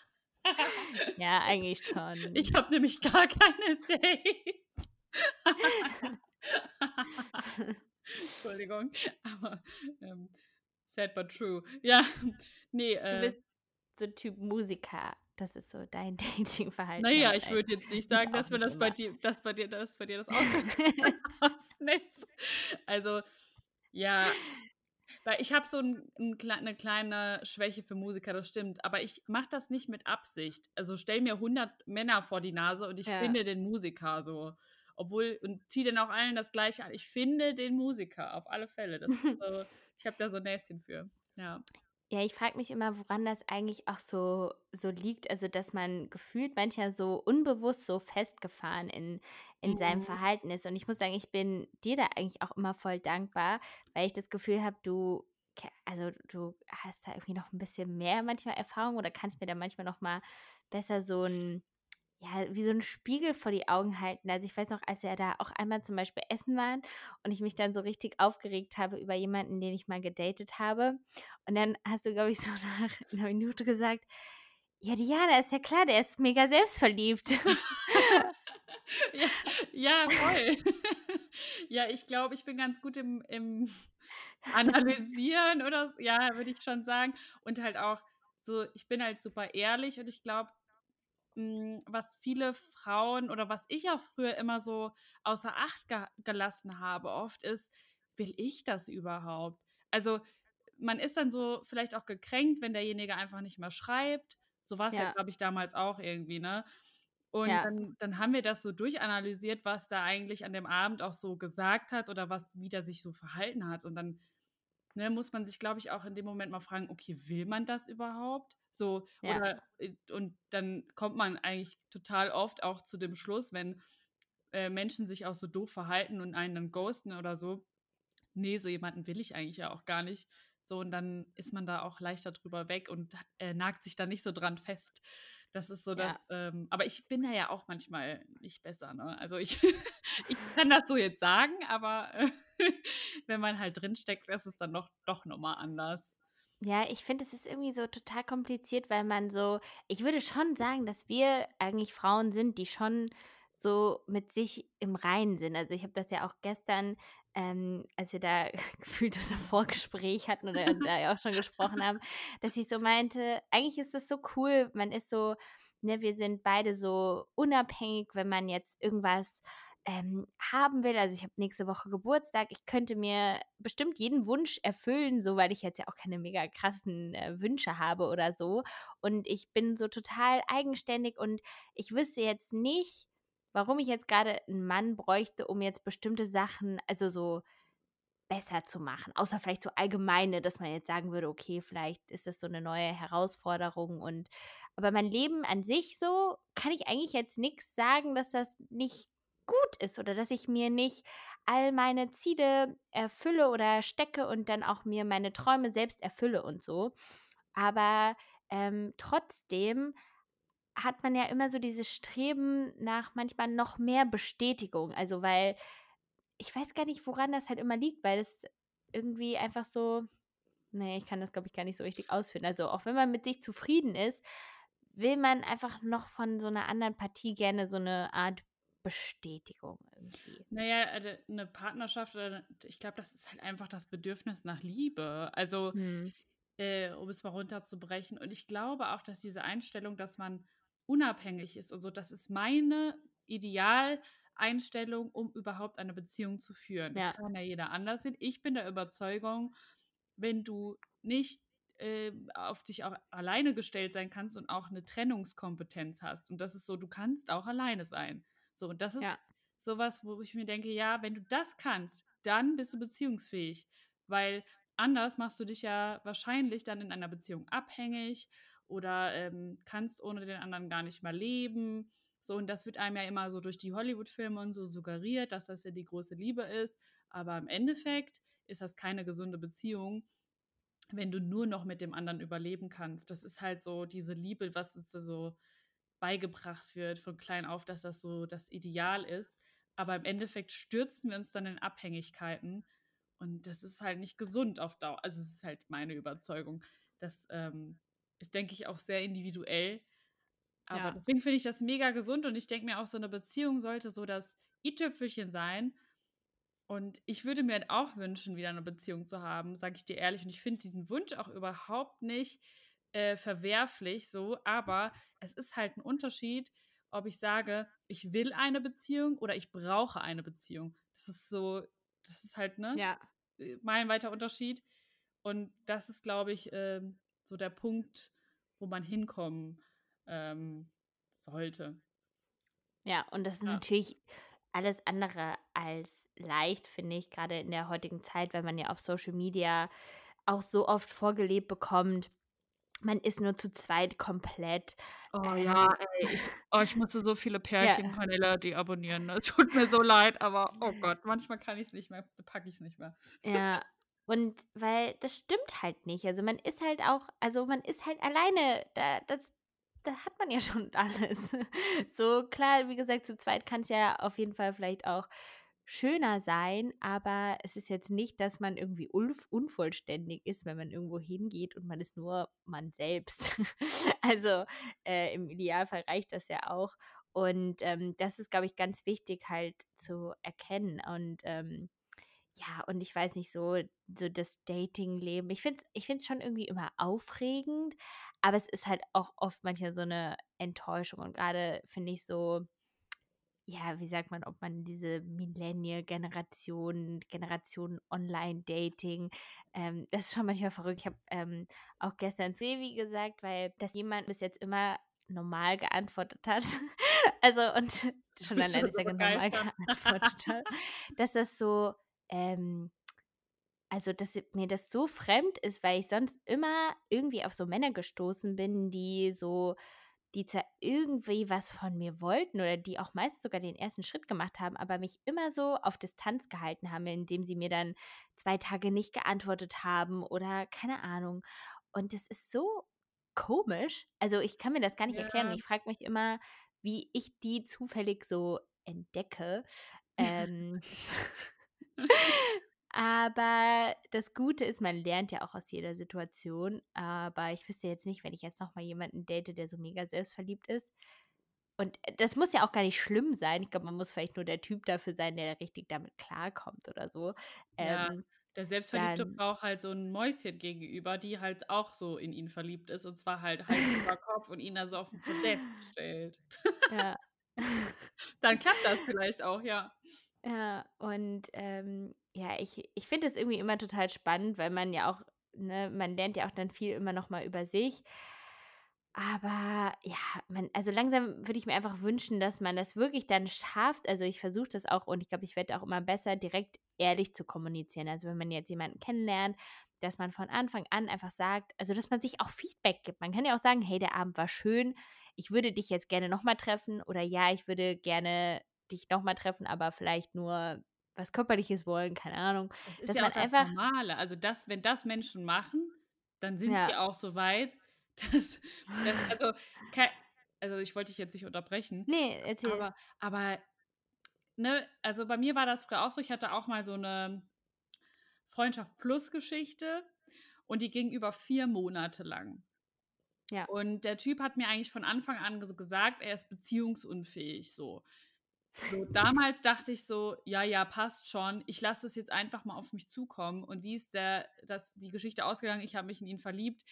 ja, eigentlich schon. Ich habe nämlich gar keine Dates. Entschuldigung, aber ähm, sad but true. Ja, nee. Äh, du bist so Typ Musiker. Das ist so dein Datingverhalten. Naja, ich würde jetzt nicht sagen, dass, wir das bei dir, dass bei dir, dass bei dir das ausnimmt. also, ja, weil ich habe so ein, ein, eine kleine Schwäche für Musiker, das stimmt. Aber ich mache das nicht mit Absicht. Also stell mir 100 Männer vor die Nase und ich ja. finde den Musiker so. Obwohl, und ziehe dann auch allen das Gleiche an. Ich finde den Musiker, auf alle Fälle. Das ist so, ich habe da so ein Näschen für. Ja. Ja, ich frage mich immer, woran das eigentlich auch so, so liegt. Also, dass man gefühlt manchmal so unbewusst so festgefahren in, in seinem mhm. Verhalten ist. Und ich muss sagen, ich bin dir da eigentlich auch immer voll dankbar, weil ich das Gefühl habe, du, also du hast da irgendwie noch ein bisschen mehr manchmal Erfahrung oder kannst mir da manchmal noch mal besser so ein ja, wie so ein Spiegel vor die Augen halten. Also ich weiß noch, als wir da auch einmal zum Beispiel essen waren und ich mich dann so richtig aufgeregt habe über jemanden, den ich mal gedatet habe. Und dann hast du, glaube ich, so nach einer Minute gesagt, ja, Diana, ist ja klar, der ist mega selbstverliebt. ja, ja, voll. ja, ich glaube, ich bin ganz gut im, im Analysieren oder ja, würde ich schon sagen. Und halt auch so, ich bin halt super ehrlich und ich glaube, was viele Frauen oder was ich auch früher immer so außer Acht ge gelassen habe, oft ist, will ich das überhaupt? Also man ist dann so vielleicht auch gekränkt, wenn derjenige einfach nicht mehr schreibt. So war es ja, ja glaube ich, damals auch irgendwie, ne? Und ja. dann, dann haben wir das so durchanalysiert, was da eigentlich an dem Abend auch so gesagt hat oder was, wie der sich so verhalten hat. Und dann ne, muss man sich, glaube ich, auch in dem Moment mal fragen, okay, will man das überhaupt? So, ja. oder, äh, und dann kommt man eigentlich total oft auch zu dem Schluss, wenn äh, Menschen sich auch so doof verhalten und einen dann ghosten oder so, nee, so jemanden will ich eigentlich ja auch gar nicht. So, und dann ist man da auch leichter drüber weg und äh, nagt sich da nicht so dran fest. Das ist so, ja. das, ähm, aber ich bin da ja auch manchmal nicht besser. Ne? Also ich, ich kann das so jetzt sagen, aber äh, wenn man halt drinsteckt, ist es dann doch, doch nochmal anders. Ja, ich finde, es ist irgendwie so total kompliziert, weil man so, ich würde schon sagen, dass wir eigentlich Frauen sind, die schon so mit sich im Reinen sind. Also ich habe das ja auch gestern, ähm, als wir da gefühlt unser Vorgespräch hatten oder da ja auch schon gesprochen haben, dass ich so meinte, eigentlich ist das so cool, man ist so, ne, wir sind beide so unabhängig, wenn man jetzt irgendwas ähm, haben will. Also ich habe nächste Woche Geburtstag. Ich könnte mir bestimmt jeden Wunsch erfüllen, so weil ich jetzt ja auch keine mega krassen äh, Wünsche habe oder so. Und ich bin so total eigenständig und ich wüsste jetzt nicht, warum ich jetzt gerade einen Mann bräuchte, um jetzt bestimmte Sachen, also so besser zu machen. Außer vielleicht so allgemeine, dass man jetzt sagen würde, okay, vielleicht ist das so eine neue Herausforderung und aber mein Leben an sich so kann ich eigentlich jetzt nichts sagen, dass das nicht gut ist oder dass ich mir nicht all meine Ziele erfülle oder stecke und dann auch mir meine Träume selbst erfülle und so. Aber ähm, trotzdem hat man ja immer so dieses Streben nach manchmal noch mehr Bestätigung. Also, weil ich weiß gar nicht, woran das halt immer liegt, weil es irgendwie einfach so, nee, ich kann das, glaube ich, gar nicht so richtig ausführen. Also, auch wenn man mit sich zufrieden ist, will man einfach noch von so einer anderen Partie gerne so eine Art Bestätigung irgendwie. Naja, eine äh, Partnerschaft oder ich glaube, das ist halt einfach das Bedürfnis nach Liebe. Also, hm. äh, um es mal runterzubrechen. Und ich glaube auch, dass diese Einstellung, dass man unabhängig ist und so, das ist meine Idealeinstellung, um überhaupt eine Beziehung zu führen. Das ja. kann ja jeder anders sehen. Ich bin der Überzeugung, wenn du nicht äh, auf dich auch alleine gestellt sein kannst und auch eine Trennungskompetenz hast. Und das ist so, du kannst auch alleine sein. So, und das ist ja. sowas, wo ich mir denke, ja, wenn du das kannst, dann bist du beziehungsfähig. Weil anders machst du dich ja wahrscheinlich dann in einer Beziehung abhängig oder ähm, kannst ohne den anderen gar nicht mehr leben. So, und das wird einem ja immer so durch die Hollywood-Filme und so suggeriert, dass das ja die große Liebe ist. Aber im Endeffekt ist das keine gesunde Beziehung, wenn du nur noch mit dem anderen überleben kannst. Das ist halt so diese Liebe, was uns so beigebracht wird von klein auf, dass das so das Ideal ist. Aber im Endeffekt stürzen wir uns dann in Abhängigkeiten. Und das ist halt nicht gesund auf Dauer. Also, es ist halt meine Überzeugung. Das ähm, ist, denke ich, auch sehr individuell. Aber ja. deswegen finde ich das mega gesund und ich denke mir auch, so eine Beziehung sollte so das i-Tüpfelchen sein. Und ich würde mir halt auch wünschen, wieder eine Beziehung zu haben, sage ich dir ehrlich. Und ich finde diesen Wunsch auch überhaupt nicht äh, verwerflich so. Aber es ist halt ein Unterschied, ob ich sage, ich will eine Beziehung oder ich brauche eine Beziehung. Das ist so, das ist halt, ne? Ja. Äh, mein weiter Unterschied. Und das ist, glaube ich, äh, so der Punkt, wo man hinkommen ähm, sollte. Ja, und das ist ja. natürlich alles andere als leicht, finde ich, gerade in der heutigen Zeit, weil man ja auf Social Media auch so oft vorgelebt bekommt, man ist nur zu zweit komplett. Oh ähm, ja, ey. Ich, oh, ich musste so viele Pärchenkanäle ja. deabonnieren. Ne? Tut mir so leid, aber oh Gott, manchmal kann ich es nicht mehr, packe ich es nicht mehr. Ja, Und weil das stimmt halt nicht. Also man ist halt auch, also man ist halt alleine. Da, das, da hat man ja schon alles. So klar, wie gesagt, zu zweit kann es ja auf jeden Fall vielleicht auch schöner sein, aber es ist jetzt nicht, dass man irgendwie unvollständig ist, wenn man irgendwo hingeht und man ist nur man selbst. also äh, im Idealfall reicht das ja auch. Und ähm, das ist, glaube ich, ganz wichtig halt zu erkennen. Und ähm, ja, und ich weiß nicht, so, so das Dating-Leben. Ich finde es ich schon irgendwie immer aufregend, aber es ist halt auch oft manchmal so eine Enttäuschung. Und gerade finde ich so, ja, wie sagt man, ob man diese Millennial-Generation, Generation Online-Dating, ähm, das ist schon manchmal verrückt. Ich habe ähm, auch gestern zu Evi gesagt, weil das jemand bis jetzt immer normal geantwortet hat. also und schon an eine Sekunde normal geantwortet hat, dass das so ähm, also dass mir das so fremd ist, weil ich sonst immer irgendwie auf so Männer gestoßen bin, die so, die zwar irgendwie was von mir wollten oder die auch meist sogar den ersten Schritt gemacht haben, aber mich immer so auf Distanz gehalten haben, indem sie mir dann zwei Tage nicht geantwortet haben oder keine Ahnung. Und das ist so komisch. Also ich kann mir das gar nicht ja. erklären. Ich frage mich immer, wie ich die zufällig so entdecke. Ähm, Aber das Gute ist, man lernt ja auch aus jeder Situation. Aber ich wüsste jetzt nicht, wenn ich jetzt nochmal jemanden date, der so mega selbstverliebt ist. Und äh, das muss ja auch gar nicht schlimm sein. Ich glaube, man muss vielleicht nur der Typ dafür sein, der richtig damit klarkommt oder so. Ja, ähm, der Selbstverliebte dann, braucht halt so ein Mäuschen gegenüber, die halt auch so in ihn verliebt ist. Und zwar halt Hals über Kopf und ihn also auf den Podest stellt. Ja. dann klappt das vielleicht auch, ja. Ja, und ähm, ja, ich, ich finde es irgendwie immer total spannend, weil man ja auch, ne, man lernt ja auch dann viel immer noch mal über sich. Aber ja, man, also langsam würde ich mir einfach wünschen, dass man das wirklich dann schafft. Also ich versuche das auch und ich glaube, ich werde auch immer besser, direkt ehrlich zu kommunizieren. Also wenn man jetzt jemanden kennenlernt, dass man von Anfang an einfach sagt, also dass man sich auch Feedback gibt. Man kann ja auch sagen, hey, der Abend war schön, ich würde dich jetzt gerne nochmal treffen oder ja, ich würde gerne dich nochmal treffen, aber vielleicht nur was Körperliches wollen, keine Ahnung. Das ist Dass ja auch das einfach, Normale. Also das, wenn das Menschen machen, dann sind ja. sie auch so weit, Das das also, kei also, ich wollte dich jetzt nicht unterbrechen, Ne, erzähl. aber aber ne, also, bei mir war das früher auch so, ich hatte auch mal so 'ne Freundschaft-Plus-Geschichte und die ging über 4 Monate lang. Ja. Und der Typ hat mir eigentlich von Anfang an gesagt, er ist beziehungsunfähig so. So, damals dachte ich so: „Ja, ja, passt schon. Ich lasse das jetzt einfach mal auf mich zukommen.“ Und wie ist der das die Geschichte ausgegangen? Ich habe mich in ihn verliebt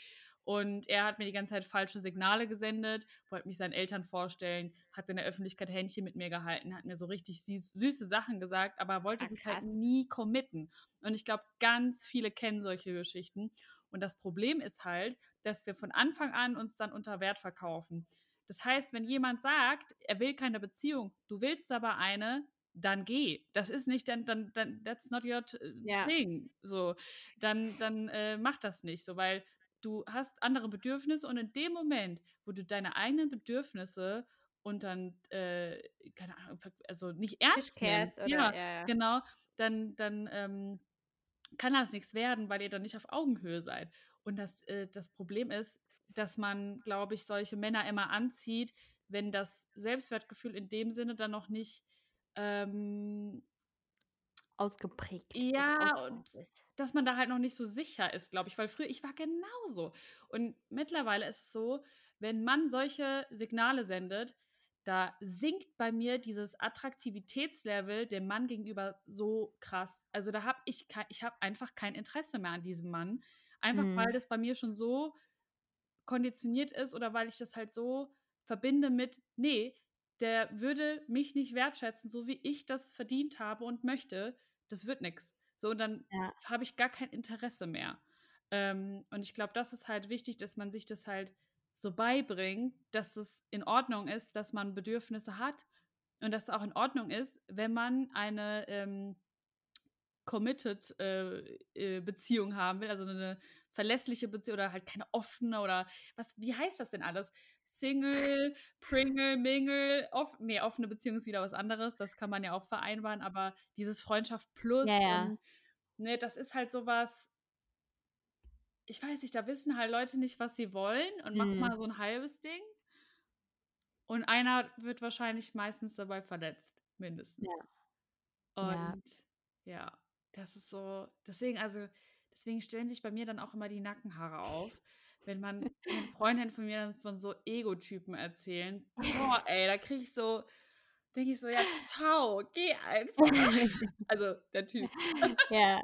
und er hat mir die ganze Zeit falsche Signale gesendet, wollte mich seinen Eltern vorstellen, hat in der Öffentlichkeit Händchen mit mir gehalten, hat mir so richtig süß süße Sachen gesagt, aber wollte Ah, sich halt nie committen. Und ich glaube, ganz viele kennen solche Geschichten. Und das Problem ist halt, dass wir von Anfang an uns dann unter Wert verkaufen. Das heißt, wenn jemand sagt, er will keine Beziehung, du willst aber eine, dann geh. Das ist nicht dann dann dann that's not your t Ja. thing. So, dann dann, äh, mach das nicht so, weil du hast andere Bedürfnisse und in dem Moment, wo du deine eigenen Bedürfnisse und dann, äh, keine Ahnung, also nicht ernst nimmst, oder ja, ja, ja. genau, dann dann, ähm, kann das nix werden, weil ihr dann nicht auf Augenhöhe seid. Und das äh, das Problem ist, dass man, glaube ich, solche Männer immer anzieht, wenn das Selbstwertgefühl in dem Sinne dann noch nicht, ähm Ausgeprägt ja, und dass man da halt noch nicht so sicher ist, glaube ich, weil früher ich war genauso. Und mittlerweile ist es so, wenn 'n Mann solche Signale sendet, da sinkt bei mir dieses Attraktivitätslevel dem Mann gegenüber so krass. Also, da habe ich ich habe einfach kein Interesse mehr an diesem Mann, einfach weil Mhm. das bei mir schon so konditioniert ist oder weil ich das halt so verbinde mit: „Ne, der würde mich nicht wertschätzen, so wie ich das verdient habe und möchte. Das wird nix.“ So, und dann Ja. habe ich gar kein Interesse mehr. Ähm, und ich glaube, das ist halt wichtig, dass man sich das halt so beibringt, dass es in Ordnung ist, dass man Bedürfnisse hat und dass es auch in Ordnung ist, wenn man eine, ähm, committed, äh, äh, Beziehung haben will, also 'ne verlässliche Beziehung oder halt keine offene oder was wie heißt das denn alles? Single, Pringle, Mingle, off ne, offene Beziehung ist wieder was anderes, das kann man ja auch vereinbaren, aber dieses Freundschaft plus Ja, ja. und ne, das ist halt so was ich weiß nicht, da wissen halt Leute nicht, was sie wollen und machen Mhm. mal so 'n halbes Ding. Und einer wird wahrscheinlich meistens dabei verletzt, mindestens. Ja. Ja. Und ja, das ist so deswegen also, deswegen stellen sich bei mir dann auch immer die Nackenhaare auf, wenn man Freundinnen von mir dann von so Ego-Typen erzählen. Boah, ey, da kriege ich so denke ich so: „Ja, tschau, geh einfach.“ Also, der Typ. Ja.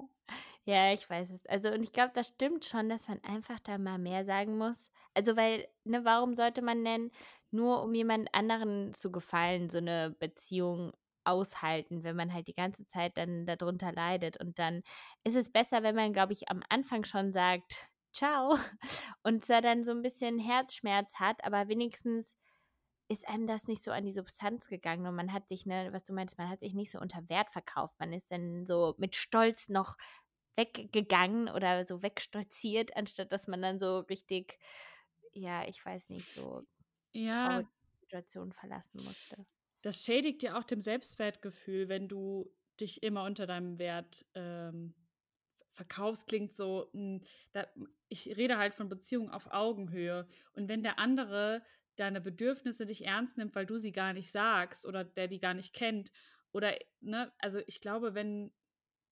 Ja, ich weiß es. Also, und ich glaube, das stimmt schon, dass man einfach da mal mehr sagen muss. Also, weil, ne, warum sollte man denn nur um jemand anderen zu gefallen, so 'ne Beziehung aushalten, wenn man halt die ganze Zeit dann da drunter leidet? Und dann ist es besser, wenn man, glaube ich, am Anfang schon sagt: „Tschau“ und zwar dann so 'n bisschen Herzschmerz hat, aber wenigstens ist einem das nicht so an die Substanz gegangen und man hat sich, ne, was du meinst, man hat sich nicht so unter Wert verkauft. Man ist dann so mit Stolz noch weggegangen oder so wegstolziert, anstatt dass man dann so richtig, ja, ich weiß nicht, so Ja. Situationen verlassen musste. Das schädigt ja auch dem Selbstwertgefühl, wenn du dich immer unter deinem Wert, ähm, verkaufst, klingt so, hm, da ich rede halt von Beziehungen auf Augenhöhe. Und wenn der andere deine Bedürfnisse nicht ernst nimmt, weil du sie gar nicht sagst oder der die gar nicht kennt oder, ne also, ich glaube, wenn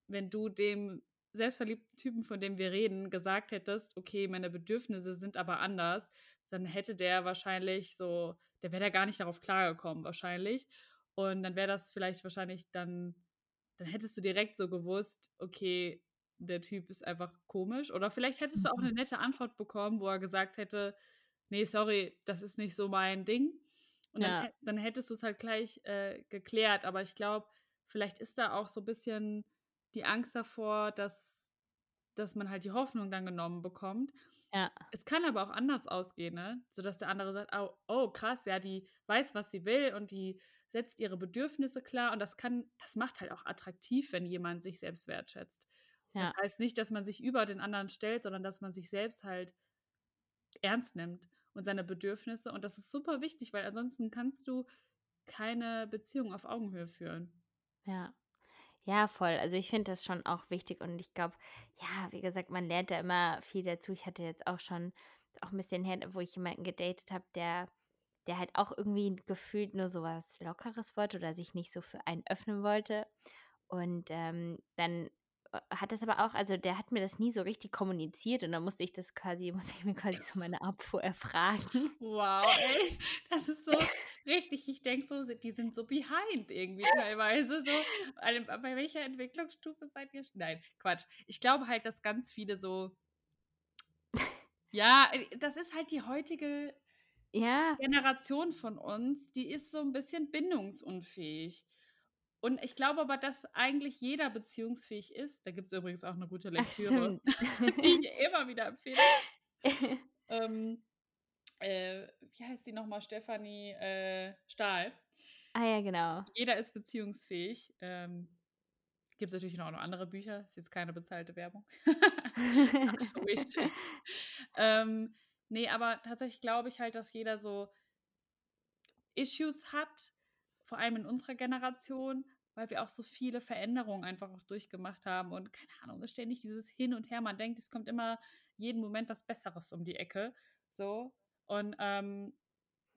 wenn du dem selbstverliebten Typen, von dem wir reden, gesagt hättest: „Okay, meine Bedürfnisse sind aber anders“, dann hätte der wahrscheinlich so der wäre da gar nicht darauf klargekommen wahrscheinlich. Und dann wäre das vielleicht wahrscheinlich dann dann hättest du direkt so gewusst: „Okay, der Typ ist einfach komisch.“ Oder vielleicht hättest du auch 'ne nette Antwort bekommen, wo er gesagt hätte: „Ne, sorry, das ist nicht so mein Ding.“ Und dann Ja. hä dann hättest du's halt gleich, äh, geklärt. Aber ich glaube, vielleicht ist da auch so bisschen die Angst davor, dass dass man halt die Hoffnung dann genommen bekommt. Ja. Es kann aber auch anders ausgehen, ne? Sodass der andere sagt: „Au oh, krass, ja, die weiß, was sie will und die setzt ihre Bedürfnisse klar.“ Und das kann das macht halt auch attraktiv, wenn jemand sich selbst wertschätzt. Das Ja. heißt nicht, dass man sich über den anderen stellt, sondern dass man sich selbst halt ernst nimmt und seine Bedürfnisse. Und das ist super wichtig, weil ansonsten kannst du keine Beziehung auf Augenhöhe führen. Ja. Ja, voll. Also, ich finde das schon auch wichtig und ich glaube, ja, wie gesagt, man lernt da immer viel dazu. Ich hatte jetzt auch schon auch ein bisschen her, wo ich jemanden gedatet habe, der der halt auch irgendwie gefühlt nur so was Lockeres wollte oder sich nicht so für einen öffnen wollte. Und ähm, dann äh, hat das aber auch, also der hat mir das nie so richtig kommuniziert und dann musste ich das quasi, musste ich mir quasi so meine Abfuhr erfragen. Wow, ey, das ist so richtig, ich denke so, die sind so behind irgendwie teilweise. So, bei welcher Entwicklungsstufe seid ihr? Nein, Quatsch. Ich glaube halt, dass ganz viele so, ja, äh, das ist halt die heutige ja. Generation von uns, die ist so ein bisschen bindungsunfähig. Und ich glaube aber, dass eigentlich jeder beziehungsfähig ist. Da gibt es übrigens auch eine gute Lektüre, die ich immer wieder empfehle. ähm, äh, wie heißt die nochmal? Stefanie äh, Stahl. Ah ja, genau. Jeder ist beziehungsfähig. Ähm, gibt es natürlich noch andere Bücher. Ist jetzt keine bezahlte Werbung. ähm, nee, aber tatsächlich glaube ich halt, dass jeder so Issues hat, vor allem in unserer Generation, weil wir auch so viele Veränderungen einfach auch durchgemacht haben und keine Ahnung, es ständig dieses Hin und Her. Man denkt, es kommt immer jeden Moment was Besseres um die Ecke. So. Und ähm,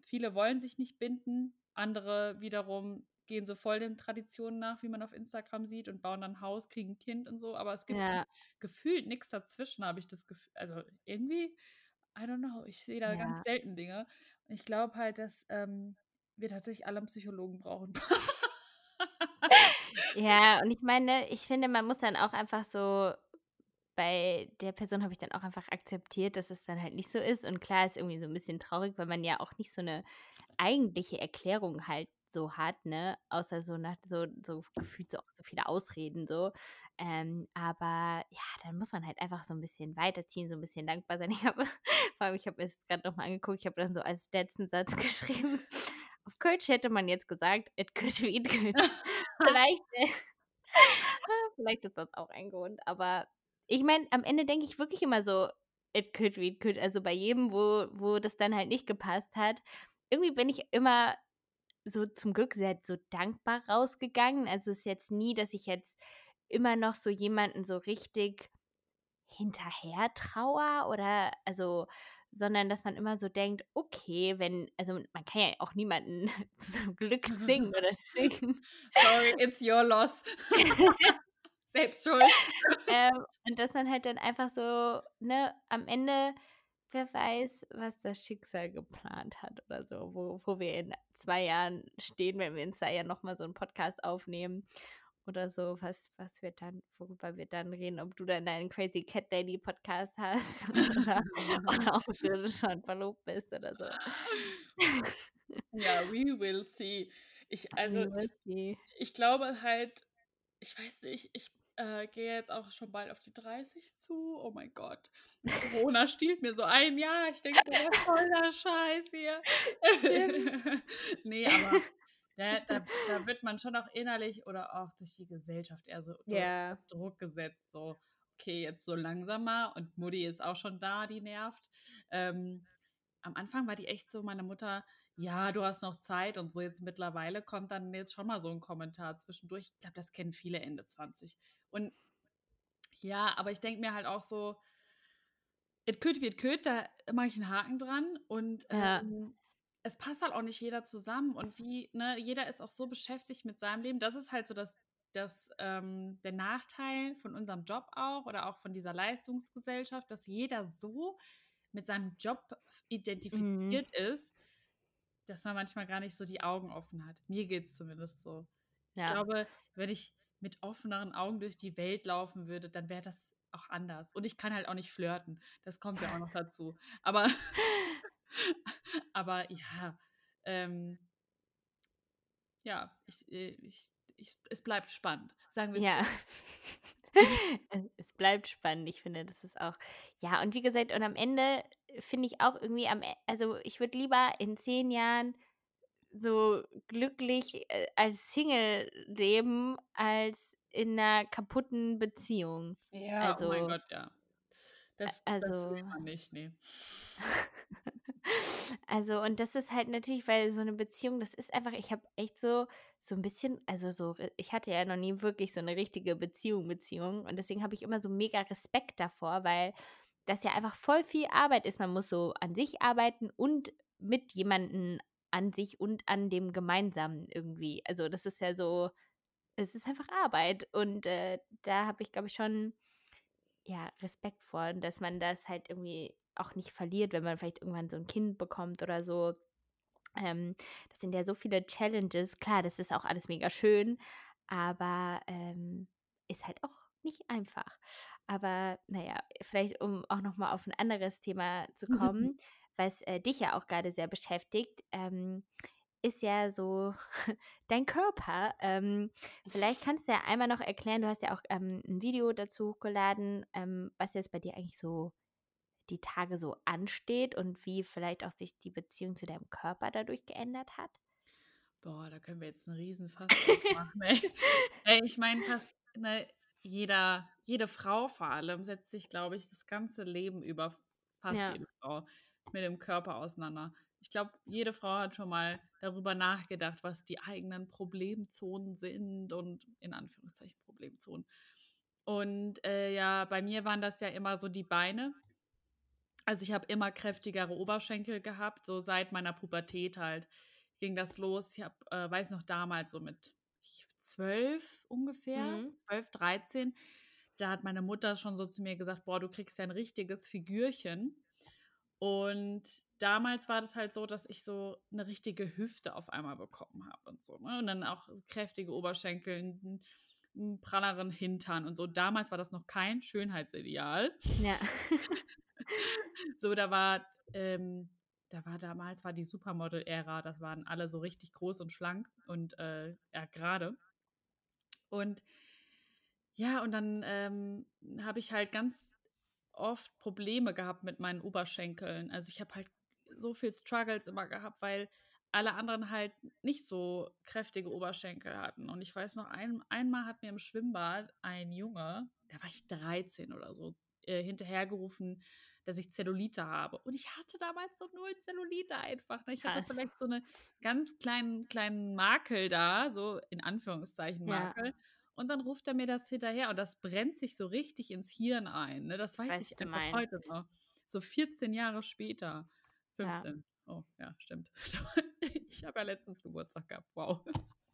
viele wollen sich nicht binden, andere wiederum gehen so voll den Traditionen nach, wie man auf Instagram sieht und bauen dann Haus, kriegen ein Kind und so. Aber es gibt ja. gefühlt nichts dazwischen, habe ich das Gefühl. Also irgendwie, I don't know, ich sehe da ja. ganz selten Dinge. Und ich glaube halt, dass ähm, wir tatsächlich alle einen Psychologen brauchen. ja, und ich meine, ich finde, man muss dann auch einfach so bei der Person habe ich dann auch einfach akzeptiert, dass es dann halt nicht so ist. Und klar ist irgendwie so ein bisschen traurig, weil man ja auch nicht so eine eigentliche Erklärung halt so hat, ne? Außer so nach so, so gefühlt so auch so viele Ausreden so. Ähm, aber ja, dann muss man halt einfach so ein bisschen weiterziehen, so ein bisschen dankbar sein. Ich habe, vor allem, ich habe es gerade nochmal angeguckt, ich habe dann so als letzten Satz geschrieben. Auf Kölsch hätte man jetzt gesagt, it could be, it could. vielleicht, vielleicht ist das auch ein Grund, aber ich meine, am Ende denke ich wirklich immer so, it could be, it could. Also bei jedem, wo, wo das dann halt nicht gepasst hat. Irgendwie bin ich immer so zum Glück sehr so dankbar rausgegangen. Also es ist jetzt nie, dass ich jetzt immer noch so jemanden so richtig hinterher trauer oder also sondern dass man immer so denkt, okay, wenn, also man kann ja auch niemanden zum Glück zwingen oder zwingen. Sorry, it's your loss. Selbst schuld. ähm, und dass man halt dann einfach so, ne, am Ende, wer weiß, was das Schicksal geplant hat oder so, wo, wo wir in zwei Jahren stehen, wenn wir in zwei Jahren nochmal so einen Podcast aufnehmen oder so, was, was wird dann, worüber wir dann reden, ob du dann deinen Crazy Cat Lady Podcast hast oder, oder ob du schon verlobt bist oder so. Ja, we will see. Ich, also, ich, ich glaube halt, ich weiß nicht, ich äh, gehe jetzt auch schon bald auf die 30 zu. Oh mein Gott. Corona stiehlt mir so ein Jahr. Ich denke, was soll der Scheiß hier? nee, aber da, da, da, wird man schon auch innerlich oder auch durch die Gesellschaft eher so yeah. Druck gesetzt. So, okay, jetzt so langsamer und Mutti ist auch schon da, die nervt. Ähm, am Anfang war die echt so, meine Mutter, ja, du hast noch Zeit und so. Jetzt mittlerweile kommt dann jetzt schon mal so ein Kommentar zwischendurch. Ich glaube, das kennen viele Ende 20. Und ja, aber ich denke mir halt auch so, it could wie it could, da mache ich einen Haken dran und ja. ähm, es passt halt auch nicht jeder zusammen und wie, ne, jeder ist auch so beschäftigt mit seinem Leben. Das ist halt so das, das, ähm, der Nachteil von unserem Job auch oder auch von dieser Leistungsgesellschaft, dass jeder so mit seinem Job mhm. identifiziert mhm. ist, dass man manchmal gar nicht so die Augen offen hat. Mir geht es zumindest so. Ja. Ich glaube, wenn ich mit offeneren Augen durch die Welt laufen würde, dann wäre das auch anders. Und ich kann halt auch nicht flirten. Das kommt ja auch noch dazu. Aber, aber ja, ähm, ja, ich, äh, ich, ich, es bleibt spannend. Sagen wir es ja. es bleibt spannend. Ich finde, das ist auch, ja, und wie gesagt, und am Ende finde ich auch irgendwie am, e, also ich würde lieber in zehn Jahren so glücklich äh, als Single leben, als in einer kaputten Beziehung. Ja, also, oh mein also Gott, ja. Das, also, das man nicht, nee. also, und das ist halt natürlich, weil so eine Beziehung, das ist einfach, ich habe echt so, so ein bisschen, also so, ich hatte ja noch nie wirklich so eine richtige Beziehung, Beziehung. Und deswegen habe ich immer so mega Respekt davor, weil das ja einfach voll viel Arbeit ist. Man muss so an sich arbeiten und mit jemandem an sich und an dem Gemeinsamen irgendwie. Also das ist ja so, es ist einfach Arbeit. Und äh, da habe ich, glaube ich, schon ja, Respekt vor, dass man das halt irgendwie auch nicht verliert, wenn man vielleicht irgendwann so ein Kind bekommt oder so. Ähm, das sind ja so viele Challenges. Klar, das ist auch alles mega schön, aber ähm, ist halt auch nicht einfach. Aber naja, vielleicht um auch nochmal auf ein anderes Thema zu kommen, was äh, dich ja auch gerade sehr beschäftigt, ähm, ist ja so dein Körper. Ähm, vielleicht kannst du ja einmal noch erklären, du hast ja auch ähm, ein Video dazu hochgeladen, ähm, was jetzt bei dir eigentlich so die Tage so ansteht und wie vielleicht auch sich die Beziehung zu deinem Körper dadurch geändert hat. Boah, da können wir jetzt einen riesen Fass aufmachen. ey. ey, ich meine, fast ne, jeder, jede Frau vor allem setzt sich, glaube ich, das ganze Leben über fast Ja. jede Frau mit dem Körper auseinander. Ich glaube, jede Frau hat schon mal darüber nachgedacht, was die eigenen Problemzonen sind und in Anführungszeichen Problemzonen. Und äh, ja, bei mir waren das ja immer so die Beine. Also ich habe immer kräftigere Oberschenkel gehabt, so seit meiner Pubertät halt ging das los. Ich habe, äh, weiß noch damals so mit zwölf ungefähr, Mhm. zwölf, dreizehn, da hat meine Mutter schon so zu mir gesagt, boah, du kriegst ja ein richtiges Figürchen. Und damals war das halt so, dass ich so eine richtige Hüfte auf einmal bekommen habe und so. Ne? Und dann auch kräftige Oberschenkel, einen, einen pralleren Hintern und so. Damals war das noch kein Schönheitsideal. Ja. So, da war, ähm, da war damals war die Supermodel-Ära, das waren alle so richtig groß und schlank und äh, ja, gerade. Und ja, und dann ähm, habe ich halt ganz oft Probleme gehabt mit meinen Oberschenkeln. Also ich habe halt so viel Struggles immer gehabt, weil alle anderen halt nicht so kräftige Oberschenkel hatten. Und ich weiß noch, ein, einmal hat mir im Schwimmbad ein Junge, da war ich 13 oder so, äh, hinterhergerufen, dass ich Zellulite habe. Und ich hatte damals so null Zellulite einfach. Ne? Ich hatte Krass. vielleicht so eine ganz kleinen, kleinen Makel da, so in Anführungszeichen Ja. Und dann ruft er mir das hinterher und das brennt sich so richtig ins Hirn ein. Ne? Das weiß weiß, ich einfach heute noch. So 14 Jahre später. Ja. 15. Oh, ja, stimmt. Ich habe ja letztens Geburtstag gehabt. Wow.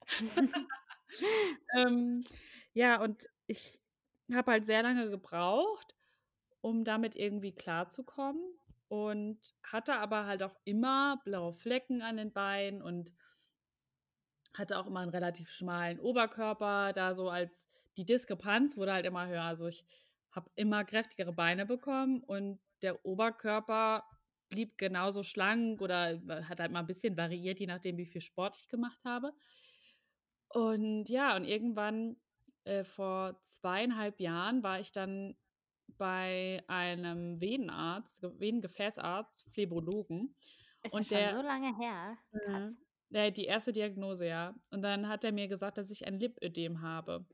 ähm, ja, und ich habe halt sehr lange gebraucht, um damit irgendwie klarzukommen. Und hatte aber halt auch immer blaue Flecken an den Beinen und hatte auch immer einen relativ schmalen Oberkörper, da so als die Diskrepanz wurde halt immer höher. Also ich habe immer kräftigere Beine bekommen und der Oberkörper blieb genauso schlank oder hat halt mal ein bisschen variiert, je nachdem, wie viel Sport ich gemacht habe. Und ja, und irgendwann äh, vor zweieinhalb Jahren war ich dann bei einem Venenarzt, Ge- Venengefäßarzt, Phlebologen. Ist Und schon der- so lange her? Krass. Ja, die erste Diagnose, ja. Und dann hat er mir gesagt, dass ich ein Lipödem habe.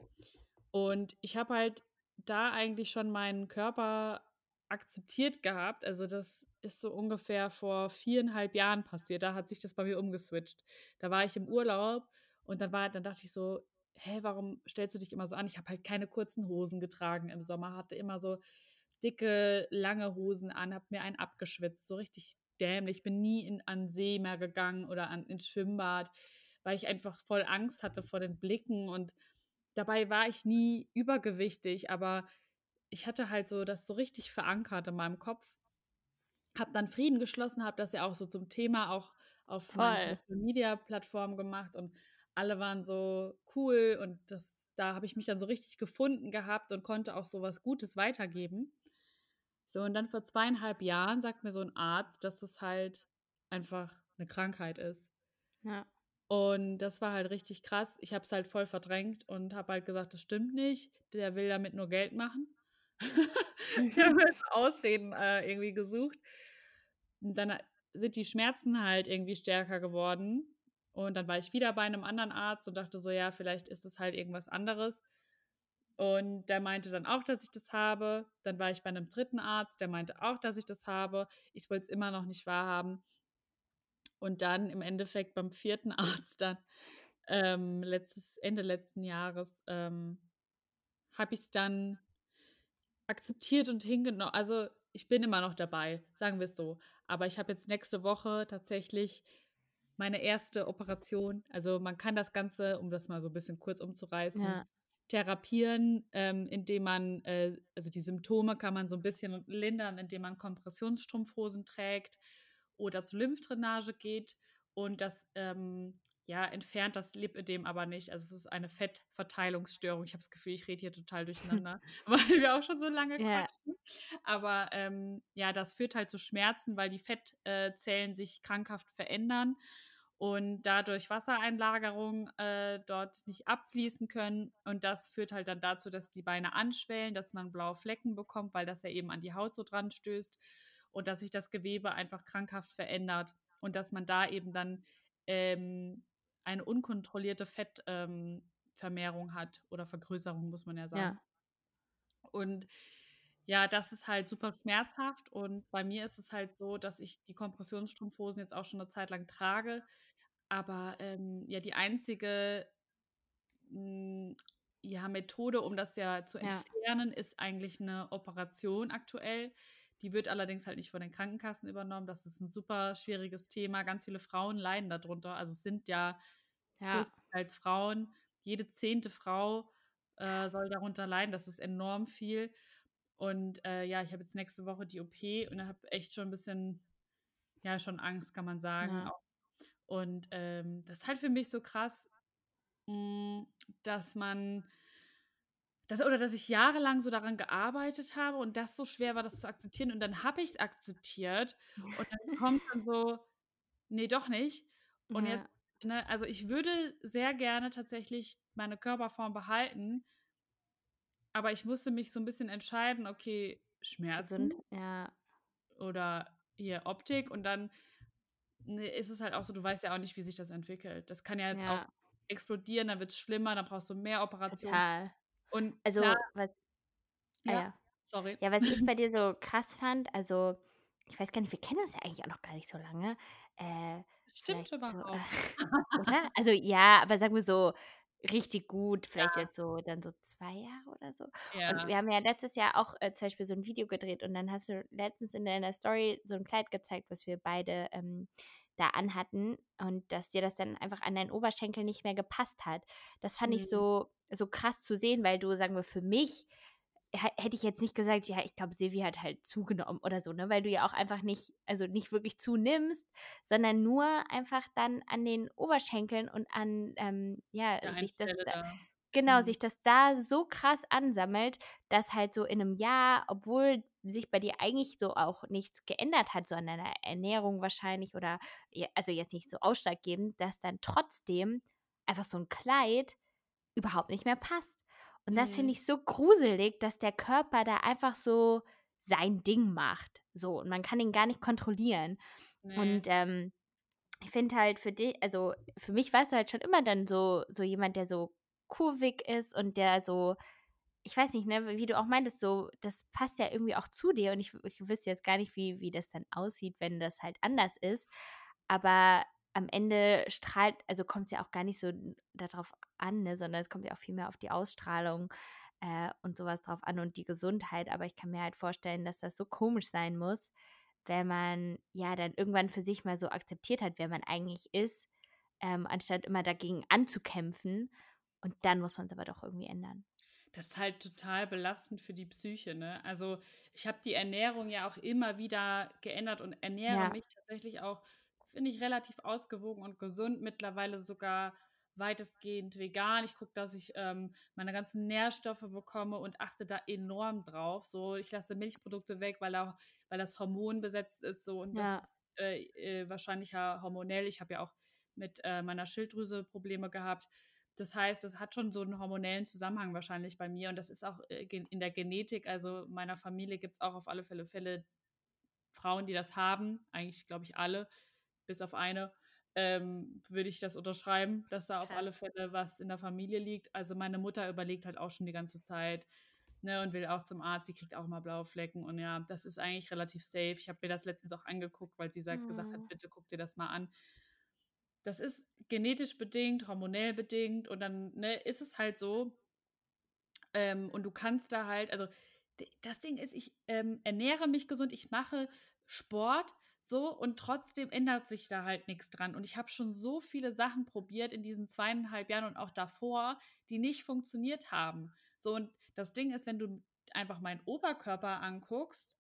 Und ich habe halt da eigentlich schon meinen Körper akzeptiert gehabt. Also das ist so ungefähr vor viereinhalb Jahren passiert. Da hat sich das bei mir umgeswitcht. Da war ich im Urlaub und dann war, dann dachte ich so, hä, warum stellst du dich immer so an? Ich habe halt keine kurzen Hosen getragen im Sommer, hatte immer so dicke, lange Hosen an, habe mir einen abgeschwitzt, so richtig dämlich. Bin nie in, an See mehr gegangen oder an, ins Schwimmbad, weil ich einfach voll Angst hatte vor den Blicken und dabei war ich nie übergewichtig, aber ich hatte halt so das so richtig verankert in meinem Kopf. Hab dann Frieden geschlossen, habe das ja auch so zum Thema auch auf meinen Voll. Social Media Plattformen gemacht und alle waren so cool und das, da habe ich mich dann so richtig gefunden gehabt und konnte auch so was Gutes weitergeben. So, und dann vor zweieinhalb Jahren sagt mir so ein Arzt, dass es halt einfach eine Krankheit ist. Ja. Und das war halt richtig krass. Ich habe es halt voll verdrängt und habe halt gesagt, das stimmt nicht. Der will damit nur Geld machen. ich habe halt Ausreden äh, irgendwie gesucht. Und dann sind die Schmerzen halt irgendwie stärker geworden. Und dann war ich wieder bei einem anderen Arzt und dachte so, ja, vielleicht ist es halt irgendwas anderes. Und der meinte dann auch, dass ich das habe. Dann war ich bei einem dritten Arzt, der meinte auch, dass ich das habe. Ich wollte es immer noch nicht wahrhaben. Und dann im Endeffekt beim vierten Arzt dann ähm, letztes, Ende letzten Jahres ähm, habe ich es dann akzeptiert und hingenommen. Also ich bin immer noch dabei, sagen wir es so. Aber ich habe jetzt nächste Woche tatsächlich meine erste Operation. Also, man kann das Ganze, um das mal so 'n bisschen kurz umzureißen, Ja. Therapieren, ähm, indem man äh, also, die Symptome kann man so 'n bisschen lindern, indem man Kompressionsstrumpfhosen trägt oder zur Lymphdrainage geht. Und das, ähm, ja, entfernt das Lipödem aber nicht. Also, es ist eine Fettverteilungsstörung. Ich habe das Gefühl, ich rede hier total durcheinander, weil wir auch schon so lange Ja. quatschen. Aber, ähm, ja, das führt halt zu Schmerzen, weil die Fett äh, Zellen sich krankhaft verändern und dadurch Wassereinlagerungen, äh, dort nicht abfließen können. Und das führt halt dann dazu, dass die Beine anschwellen, dass man blaue Flecken bekommt, weil das ja eben an die Haut so dran stößt und dass sich das Gewebe einfach krankhaft verändert und dass man da eben dann, ähm, eine unkontrollierte Fett ähm, hat oder Vergrößerung, muss man ja sagen. Ja. Und ja, das ist halt super schmerzhaft und bei mir ist es halt so, dass ich die Kompressionsstrumpfhosen jetzt auch schon 'ne Zeit lang trage, aber, ähm, ja, die einzige hm, ja, Methode, um das ja zu Ja. entfernen, ist eigentlich 'ne Operation aktuell. Die wird allerdings halt nicht von den Krankenkassen übernommen. Das ist 'n super schwieriges Thema. Ganz viele Frauen leiden da drunter. Also, es sind ja Ja. größtenteils Frauen. Jede 10. Frau, äh, soll darunter leiden. Das ist enorm viel. Und, äh, ja, ich habe jetzt nächste Woche die OP und habe echt schon 'n bisschen ja, schon Angst, kann man sagen Ja. auch. Und, ähm, das ist halt für mich so krass, hm, dass man dass oder dass ich jahrelang so daran gearbeitet habe und das so schwer war, das zu akzeptieren. Und dann habe ich's akzeptiert und dann kommt dann so: „Ne, doch nicht.“ Und jetzt Ja. ne, also, ich würde sehr gerne tatsächlich meine Körperform behalten aber ich musste mich so 'n bisschen entscheiden: „Okay, Schmerzen ja. oder hier Optik?“ Und dann, ne, ist es halt auch so, du weißt ja auch nicht, wie sich das entwickelt. Das kann ja jetzt auch Ja. explodieren, dann wird's schlimmer, dann brauchst du mehr Operationen. Total. Und klar Also, was ah, Ja, ja. sorry. Ja, was ich bei dir so krass fand also, ich weiß gar nicht, wir kennen uns ja eigentlich auch noch gar nicht so lange. Äh, stimmt vielleicht so, äh oder? Also, ja, aber sagen wir so richtig gut, vielleicht Ja. jetzt so dann so 2 Jahre oder so. Und Ja. wir haben ja letztes Jahr auch, äh, zum Beispiel so 'n Video gedreht und dann hast du letztens in deiner Story so 'n Kleid gezeigt, was wir beide, ähm, da anhatten und dass dir das dann einfach an deinen Oberschenkel nicht mehr gepasst hat. Das fand ich Mhm. so so krass zu sehen, weil du sagen wir, für mich hätte ich jetzt nicht gesagt: „Ja, ich glaube, Silvi hat halt zugenommen“ oder so, ne? Weil du ja auch einfach nicht also, nicht wirklich zunimmst, sondern nur einfach dann an den Oberschenkeln und an, ähm, ja, Der sich das da genau, Mhm. sich das da so krass ansammelt, dass halt so in 'nem Jahr, obwohl sich bei dir eigentlich so auch nichts geändert hat, so an deiner Ernährung wahrscheinlich oder also, jetzt nicht so ausschlaggebend, dass dann trotzdem einfach so 'n Kleid überhaupt nicht mehr passt. Und das finde Mhm. ich so gruselig, dass der Körper da einfach so sein Ding macht, so und man kann ihn gar nicht kontrollieren. Und, Ne. ähm, ich finde halt für di also, für mich warst du halt schon immer dann so so jemand, der so kurvig ist und der so ich weiß nicht, ne, wie du auch meintest, so, das passt ja irgendwie auch zu dir und ich ich wüsste jetzt gar nicht, wie wie das dann aussieht, wenn das halt anders ist. Aber am Ende strahlt also, kommt's ja auch gar nicht so n da drauf an, ne, sondern es kommt ja auch viel mehr auf die Ausstrahlung, äh, und so was drauf an und die Gesundheit. Aber ich kann mir halt vorstellen, dass das so komisch sein muss, wenn man, ja, dann irgendwann für sich mal so akzeptiert hat, wer man eigentlich ist, ähm, anstatt immer dagegen anzukämpfen und dann muss man's aber doch irgendwie ändern. Das ist halt total belastend für die Psyche, ne? Also, ich habe die Ernährung ja auch immer wieder geändert und ernähre Ja. mich tatsächlich auch, finde ich, relativ ausgewogen und gesund, mittlerweile sogar weitestgehend vegan. Ich gucke, dass ich, ähm, meine ganzen Nährstoffe bekomme und achte da enorm drauf. So, ich lasse Milchprodukte weg, weil auch weil das hormonbesetzt ist so und das Ja. ist, äh, äh, wahrscheinlich ja hormonell. Ich habe ja auch mit, äh, meiner Schilddrüse Probleme gehabt. Das heißt, das hat schon so 'n hormonellen Zusammenhang wahrscheinlich bei mir und das ist auch, äh, in der Genetik. Also, in meiner Familie gibt's auch auf alle Fälle Fälle Frauen, die das haben, eigentlich glaube ich alle, bis auf eine, ähm, würde ich das unterschreiben, dass da auf alle Fälle was in der Familie liegt. Also, meine Mutter überlegt halt auch schon die ganze Zeit, ne, und will auch zum Arzt. Sie kriegt auch immer blaue Flecken und ja, das ist eigentlich relativ safe. Ich habe mir das letztens auch angeguckt, weil sie sagt gesagt hat: Mhm. „Bitte guck dir das mal an.“ Das ist genetisch bedingt, hormonell bedingt und dann, ne, ist es halt so ähm, und du kannst da halt also, das Ding ist, ich ähm, ernähre mich gesund, ich mache Sport so und trotzdem ändert sich da halt nichts dran. Und ich habe schon so viele Sachen probiert in diesen zweieinhalb Jahren und auch davor, die nicht funktioniert haben. So, und das Ding ist, wenn du einfach meinen Oberkörper anguckst,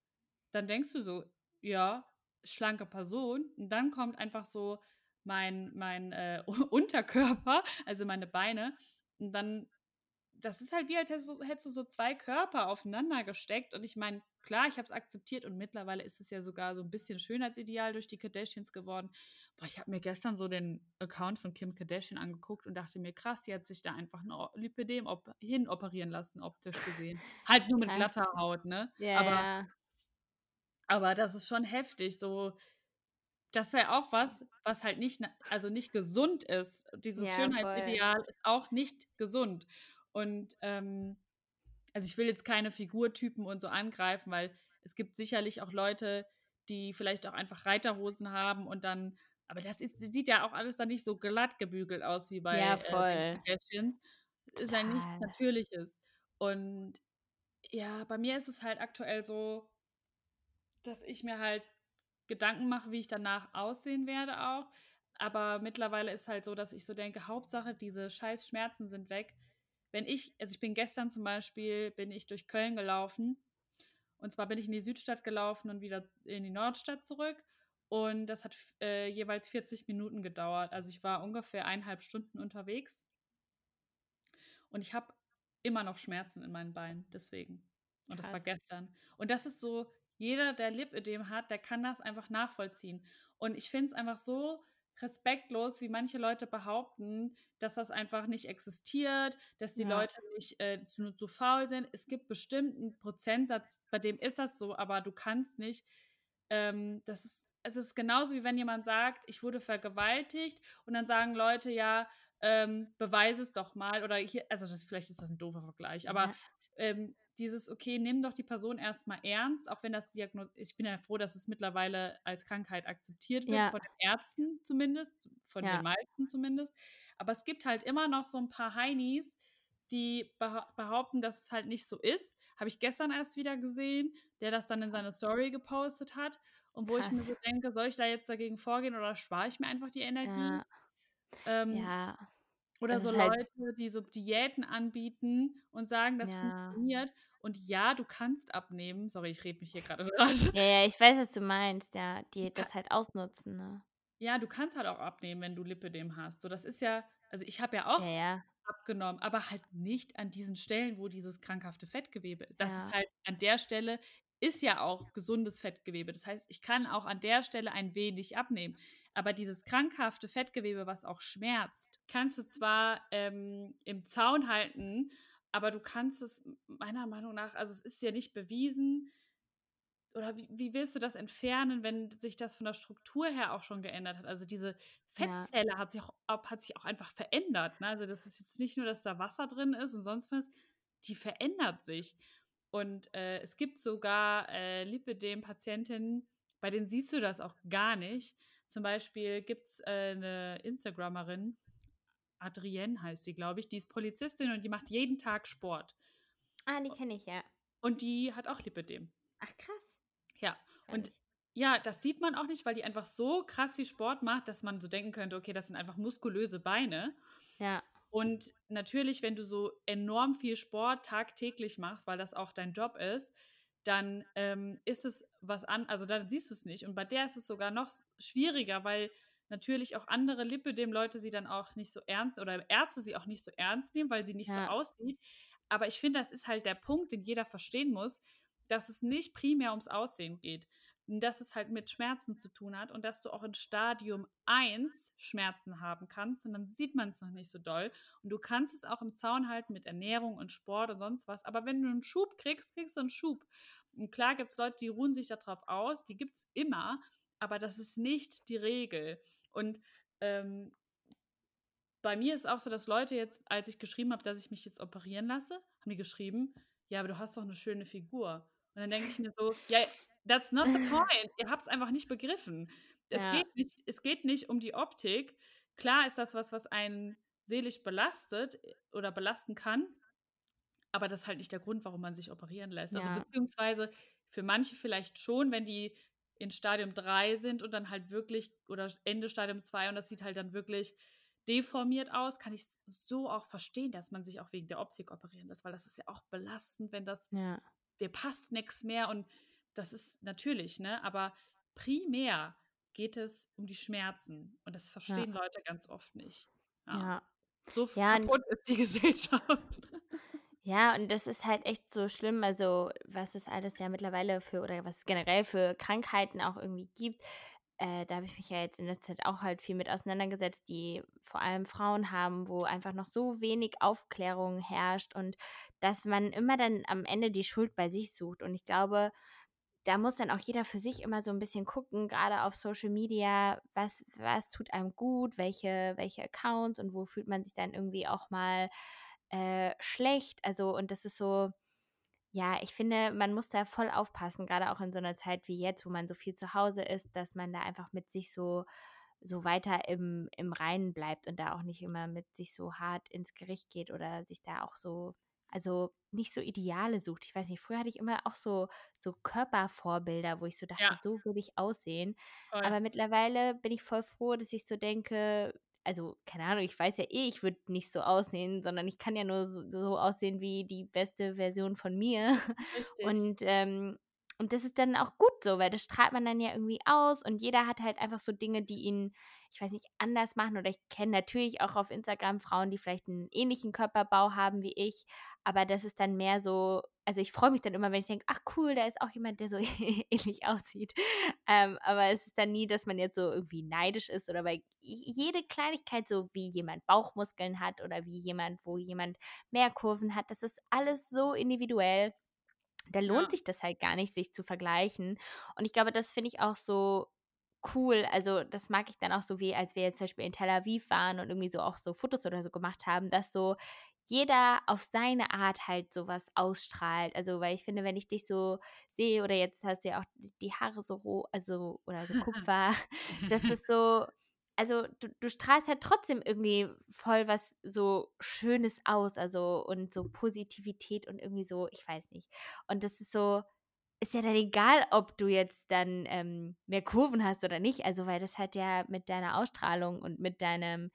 dann denkst du so, ja, schlanke Person. Und dann kommt einfach so mein, mein äh, Unterkörper, also meine Beine. Und dann das ist halt wie, als hättest du, hättest du so zwei Körper aufeinander gesteckt. Und ich meine, klar, ich habe es akzeptiert und mittlerweile ist es ja sogar so ein bisschen Schönheitsideal durch die Kardashians geworden. Boah, ich habe mir gestern so den Account von Kim Kardashian angeguckt und dachte mir, krass, die hat sich da einfach ein Lipidem op hin operieren lassen, optisch gesehen. halt nur mit glatter Haut, ne? Ja, aber, aber das ist schon heftig, so das ist ja auch was, was halt nicht, also nicht gesund ist. Dieses Ja, Schönheitsideal ist auch nicht gesund. Und ähm, also ich will jetzt keine Figurtypen und so angreifen, weil es gibt sicherlich auch Leute, die vielleicht auch einfach Reiterhosen haben und dann, aber das ist, sieht ja auch alles dann nicht so glatt gebügelt aus wie bei Ja, äh, den voll. Es ist ja nichts. Natürliches. Und ja, bei mir ist es halt aktuell so, dass ich mir halt Gedanken mache, wie ich danach aussehen werde auch. Aber mittlerweile ist halt so, dass ich so denke, Hauptsache, diese scheiß Schmerzen sind weg. Wenn ich, also ich bin gestern zum Beispiel, bin ich durch Köln gelaufen. Und zwar bin ich in die Südstadt gelaufen und wieder in die Nordstadt zurück. Und das hat äh, jeweils 40 Minuten gedauert. Also ich war ungefähr eineinhalb Stunden unterwegs. Und ich habe immer noch Schmerzen in meinen Beinen, deswegen. Und das war Krass. gestern. Und das ist so, jeder, der Lipödem hat, der kann das einfach nachvollziehen. Und ich finde es einfach so respektlos, wie manche Leute behaupten, dass das einfach nicht existiert, dass die Ja. Leute nicht äh, zu, zu faul sind. Es gibt bestimmt einen Prozentsatz, bei dem ist das so, aber du kannst nicht. Ähm, das ist, es ist genauso wie wenn jemand sagt, ich wurde vergewaltigt und dann sagen Leute, ja, ähm, beweise es doch mal. Oder hier, also das, vielleicht ist das ein doofer Vergleich, aber Ja. ähm, dieses, okay, nimm doch die Person erstmal ernst, auch wenn das Diagnos, ich bin ja froh, dass es mittlerweile als Krankheit akzeptiert wird, Ja. von den Ärzten zumindest, von Ja. den meisten zumindest. Aber es gibt halt immer noch so ein paar Heinis, die beha behaupten, dass es halt nicht so ist. Habe ich gestern erst wieder gesehen, der das dann in seine Story gepostet hat. Und wo ich mir Krass. so denke, soll ich da jetzt dagegen vorgehen oder spare ich mir einfach die Energie? Ja. Ähm, Ja. Oder Es so ist halt Leute, die so Diäten anbieten und sagen, das Ja. funktioniert. Und ja, du kannst abnehmen. Sorry, ich rede mich hier gerade. Ja, ja, ich weiß, was du meinst, ja, die das halt ausnutzen, ne? Ja, du kannst halt auch abnehmen, wenn du Lipödem hast. So, das ist ja also ich habe ja auch Ja, ja. abgenommen, aber halt nicht an diesen Stellen, wo dieses krankhafte Fettgewebe das ist halt an der Stelle ist ja auch gesundes Fettgewebe. Das heißt, ich kann auch an der Stelle ein wenig abnehmen. Aber dieses krankhafte Fettgewebe, was auch schmerzt, kannst du zwar ähm, im Zaun halten, aber du kannst es meiner Meinung nach, also es ist ja nicht bewiesen, oder wie, wie willst du das entfernen, wenn sich das von der Struktur her auch schon geändert hat? Also diese Ja. Fettzelle hat sich auch, auch- hat sich auch einfach verändert. Ne? Also das ist jetzt nicht nur, dass da Wasser drin ist und sonst was, die verändert sich. Und äh, es gibt sogar äh, Lipidem-Patientinnen, bei denen siehst du das auch gar nicht. Zum Beispiel gibt es äh, eine Instagramerin, Adrienne heißt sie, glaube ich, die ist Polizistin und die macht jeden Tag Sport. Ah, die kenne ich, ja. Und die hat auch Lipidem. Ach, krass. Ja, und ja, das sieht man auch nicht, weil die einfach so krass viel Sport macht, dass man so denken könnte, okay, das sind einfach muskulöse Beine. Ja. Und natürlich, wenn du so enorm viel Sport tagtäglich machst, weil das auch dein Job ist, dann ähm, ist es was an, also da siehst du es nicht. Und bei der ist es sogar noch schwieriger, weil natürlich auch andere Lipödem-Leute sie dann auch nicht so ernst oder Ärzte sie auch nicht so ernst nehmen, weil sie nicht so Ja. aussieht. Aber ich finde, das ist halt der Punkt, den jeder verstehen muss, dass es nicht primär ums Aussehen geht. Dass es halt mit Schmerzen zu tun hat und dass du auch in Stadium 1 Schmerzen haben kannst und dann sieht man es noch nicht so doll. Und du kannst es auch im Zaun halten mit Ernährung und Sport und sonst was. Aber wenn du einen Schub kriegst, kriegst du einen Schub. Und klar gibt es Leute, die ruhen sich darauf aus, die gibt es immer, aber das ist nicht die Regel. Und ähm, bei mir ist auch so, dass Leute jetzt, als ich geschrieben habe, dass ich mich jetzt operieren lasse, haben die geschrieben, ja, aber du hast doch eine schöne Figur. Und dann denke ich mir so, ja, that's not the point. Ihr habt es einfach nicht begriffen. Es, Ja. geht nicht, es geht nicht um die Optik. Klar ist das was, was einen seelisch belastet äh, oder belasten kann. aber das ist halt nicht der Grund, warum man sich operieren lässt. Also Ja. beziehungsweise für manche vielleicht schon, wenn die in Stadium 3 sind und dann halt wirklich oder Ende Stadium 2 und das sieht halt dann wirklich deformiert aus, kann ich so auch verstehen, dass man sich auch wegen der Optik operieren lässt, weil das ist ja auch belastend, wenn das Ja. dir passt nichts mehr und das ist natürlich, ne, aber primär geht es um die Schmerzen und das Ja. verstehen Leute ganz oft nicht. Ja. Ja. So Ja, kaputt ist die Gesellschaft. Ja, und das ist halt echt so schlimm, also, was es alles ja mittlerweile für oder was es generell für Krankheiten auch irgendwie gibt. Äh, da habe ich mich ja jetzt in letzter Zeit auch halt viel mit auseinandergesetzt, die vor allem Frauen haben, wo einfach noch so wenig Aufklärung herrscht und dass man immer dann am Ende die Schuld bei sich sucht. Und ich glaube, da muss dann auch jeder für sich immer so ein bisschen gucken, gerade auf Social Media, was was tut einem gut, welche welche Accounts und wo fühlt man sich dann irgendwie auch mal, äh, schlecht. Also, und das ist so ja, ich finde, man muss da voll aufpassen, gerade auch in so einer Zeit wie jetzt, wo man so viel zu Hause ist, dass man da einfach mit sich so so weiter im im Reinen bleibt und da auch nicht immer mit sich so hart ins Gericht geht oder sich da auch so also, nicht so Ideale sucht. Ich weiß nicht, früher hatte ich immer auch so so Körpervorbilder, wo ich so dachte: Ja, „So will ich aussehen.“ voll. Aber mittlerweile bin ich voll froh, dass ich so denke also, keine Ahnung, ich weiß ja eh, ich würde nicht so aussehen, sondern ich kann ja nur so so aussehen wie die beste Version von mir. Richtig. Und, ähm und das ist dann auch gut so, weil das strahlt man dann ja irgendwie aus und jeder hat halt einfach so Dinge, die ihn, ich weiß nicht, anders machen. Oder ich kenne natürlich auch auf Instagram Frauen, die vielleicht einen ähnlichen Körperbau haben wie ich, aber das ist dann mehr so also, ich freue mich dann immer, wenn ich denke: „Ach cool, da ist auch jemand, der so ähnlich aussieht.“ Ähm, aber es ist dann nie, dass man jetzt so irgendwie neidisch ist oder weil jede Kleinigkeit, so wie jemand Bauchmuskeln hat oder wie jemand wo jemand mehr Kurven hat, das ist alles so individuell. Da lohnt Ja, sich das halt gar nicht, sich zu vergleichen. Und ich glaube, das finde ich auch so cool. Also, das mag ich dann auch so, wie als wir jetzt zum Beispiel in Tel Aviv waren und irgendwie so auch so Fotos oder so gemacht haben, dass so jeder auf seine Art halt so was ausstrahlt. Also, weil ich finde, wenn ich dich so sehe oder jetzt hast du ja auch die Haare so roh also oder so Kupfer, das ist so also, du du strahlst halt trotzdem irgendwie voll was so Schönes aus, also und so Positivität und irgendwie so ich weiß nicht. Und das ist so ist ja dann egal, ob du jetzt dann, ähm, mehr Kurven hast oder nicht, also, weil das hat ja mit deiner Ausstrahlung und mit deinem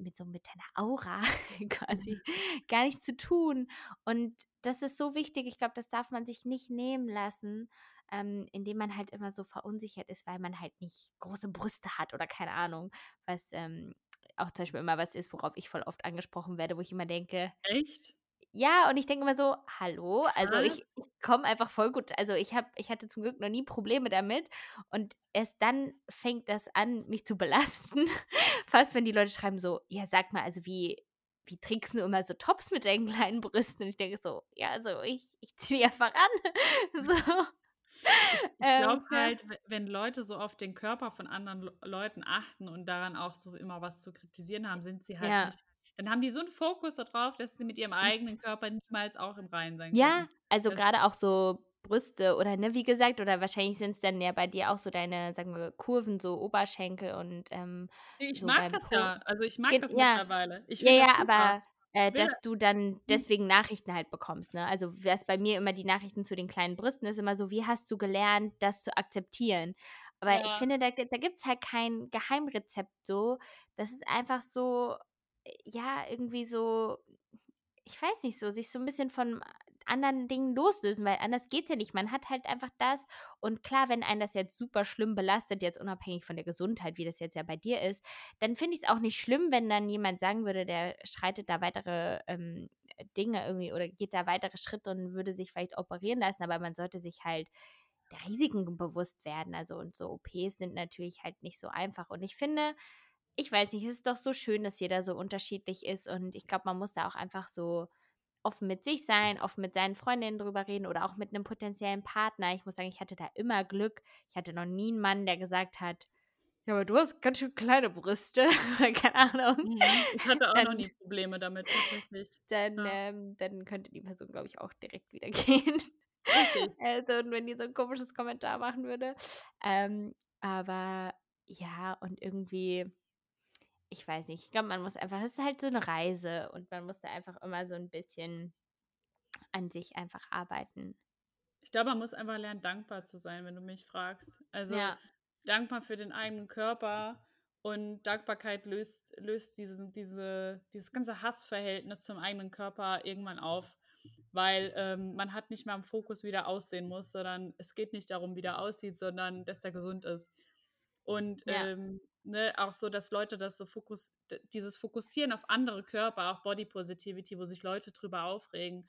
mit so mit deiner Aura quasi gar nichts zu tun. Und das ist so wichtig. Ich glaube, das darf man sich nicht nehmen lassen, ähm, indem man halt immer so verunsichert ist, weil man halt nicht große Brüste hat oder keine Ahnung, was, ähm, auch zum Beispiel immer was ist, worauf ich voll oft angesprochen werde, wo ich immer denke echt? ja, und ich denke immer so: „Hallo?“ Also, ich ich komme einfach voll gut also, ich habe ich hatte zum Glück noch nie Probleme damit und erst dann fängt das an, mich zu belasten, fast wenn die Leute schreiben so: „Ja, sag mal, also, wie wie trägst du immer so Tops mit deinen kleinen Brüsten?“ Und ich denke so: „Ja, also, ich ich ziehe die einfach an.“ So, Ich ich ähm, glaube ja. halt, we wenn Leute so auf den Körper von anderen Leu Leuten achten und daran auch so immer was zu kritisieren haben, sind sie halt Ja. nicht dann haben die so 'n Fokus da drauf, dass sie mit ihrem eigenen Körper niemals auch im Reinen sein Ja, können. also Das gerade auch so Brüste oder, ne, wie gesagt oder wahrscheinlich sind es dann ja bei dir auch so deine, sagen wir, Kurven, so Oberschenkel und, ähm, ich so mag das Po. ja. Also, ich mag Gen das ja, mittlerweile. Ich ja, ja, aber, äh, Ich dass du dann mhm, deswegen Nachrichten halt bekommst, ne? Also, was bei mir immer die Nachrichten zu den kleinen Brüsten ist immer so: „Wie hast du gelernt, das zu akzeptieren?“ Aber ich ja, finde, da da gibt's halt kein Geheimrezept so. Das ist einfach so, äh, ja, irgendwie so ich weiß nicht, so sich so 'n bisschen von anderen Dingen loslösen, weil anders geht's ja nicht. Man hat halt einfach das und klar, wenn einen das jetzt super schlimm belastet, jetzt unabhängig von der Gesundheit, wie das jetzt ja bei dir ist, dann finde ich's auch nicht schlimm, wenn dann jemand sagen würde, der schreitet da weitere, ähm, Dinge irgendwie oder geht da weitere Schritte und würde sich vielleicht operieren lassen, aber man sollte sich halt der Risiken bewusst werden. Also, und so OPs sind natürlich halt nicht so einfach. Und ich finde ich weiß nicht, es ist doch so schön, dass jeder so unterschiedlich ist und ich glaube, man muss da auch einfach so offen mit sich sein, offen mit seinen Freundinnen drüber reden oder auch mit einem potenziellen Partner. Ich muss sagen, ich hatte da immer Glück. Ich hatte noch nie einen Mann, der gesagt hat: „Ja, aber du hast ganz schön kleine Brüste.“ oder keine Ahnung. mhm. Ich hatte auch noch Dann nie Probleme damit tatsächlich. dann, Ja, ähm dann könnte die Person, glaube ich, auch direkt wieder gehen. richtig. Also, und wenn die so ein komisches Kommentar machen würde. Ähm, aber ja, und irgendwie ich weiß nicht, ich glaube, man muss einfach es ist halt so eine Reise und man muss da einfach immer so ein bisschen an sich einfach arbeiten. Ich glaube, man muss einfach lernen, dankbar zu sein, wenn du mich fragst. Also, Ja. dankbar für den eigenen Körper und Dankbarkeit löst löst diesen diese dieses ganze Hassverhältnis zum eigenen Körper irgendwann auf, weil, ähm, man hat nicht mehr im Fokus, wie der aussehen muss, sondern es geht nicht darum, wie der aussieht, sondern dass der gesund ist. Und, Ja. ähm, ne, auch so, dass Leute das so fokus dieses Fokussieren auf andere Körper, auch Body Positivity, wo sich Leute drüber aufregen.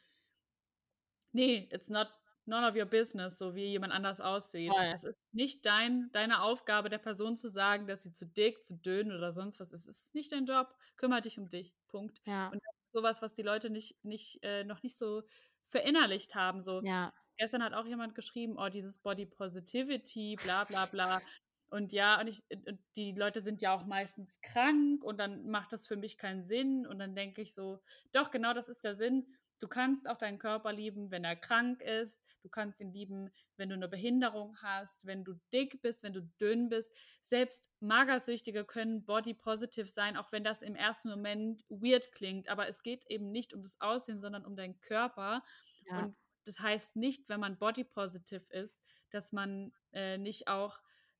Ne, it's not none of your business, so wie jemand anders aussieht. Voll. Das ist nicht dein deine Aufgabe, der Person zu sagen, dass sie zu dick, zu dünn oder sonst was ist. Es ist nicht dein Job. Kümmere dich um dich. Punkt. Ja. Und das ist so was, was die Leute nicht nicht äh, noch nicht so verinnerlicht haben, so. Ja. Gestern hat auch jemand geschrieben: „Oh, dieses Body Positivity, bla bla bla.“ Und ja, und ich und die Leute sind ja auch meistens krank und dann macht das für mich keinen Sinn. Und dann denke ich so: „Doch, genau das ist der Sinn. Du kannst auch deinen Körper lieben, wenn er krank ist. Du kannst ihn lieben, wenn du 'ne Behinderung hast, wenn du dick bist, wenn du dünn bist. Selbst Magersüchtige können body positive sein, auch wenn das im ersten Moment weird klingt. Aber es geht eben nicht um das Aussehen, sondern um deinen Körper. Ja. Und das heißt nicht, wenn man body positive ist, dass man, äh, nicht auch,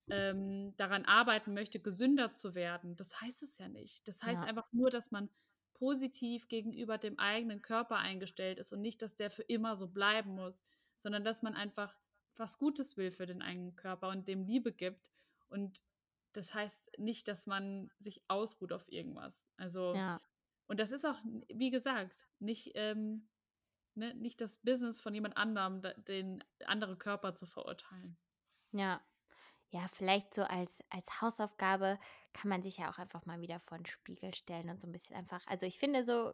ähm, daran arbeiten möchte, gesünder zu werden. Das heißt es ja nicht. Das heißt Ja. einfach nur, dass man positiv gegenüber dem eigenen Körper eingestellt ist und nicht, dass der für immer so bleiben muss, sondern dass man einfach was Gutes will für den eigenen Körper und dem Liebe gibt. Und das heißt nicht, dass man sich ausruht auf irgendwas. Also Ja. und das ist auch, wie gesagt, nicht, ähm ne, nicht das Business von jemand anderem, den andere Körper zu verurteilen. Ja. Ja, vielleicht so als als Hausaufgabe kann man sich ja auch einfach mal wieder vor 'n Spiegel stellen und so 'n bisschen einfach also, ich finde so,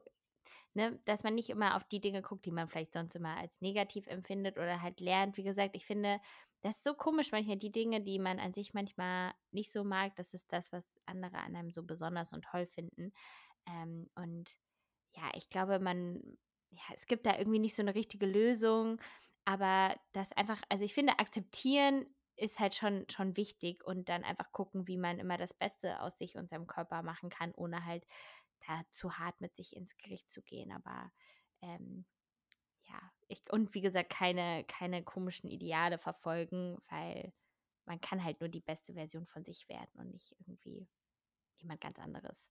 ne, dass man nicht immer auf die Dinge guckt, die man vielleicht sonst immer als negativ empfindet oder halt lernt. Wie gesagt, ich finde, das ist so komisch manchmal, die Dinge, die man an sich manchmal nicht so mag, das ist das, was andere an einem so besonders und toll finden. Ähm, und ja, ich glaube, man ja, es gibt da irgendwie nicht so 'ne richtige Lösung, aber das einfach also, ich finde, akzeptieren ist halt schon schon wichtig und dann einfach gucken, wie man immer das Beste aus sich und seinem Körper machen kann, ohne halt da zu hart mit sich ins Gericht zu gehen. Aber, ähm, ja, ich und wie gesagt, keine keine komischen Ideale verfolgen, weil man kann halt nur die beste Version von sich werden und nicht irgendwie jemand ganz anderes.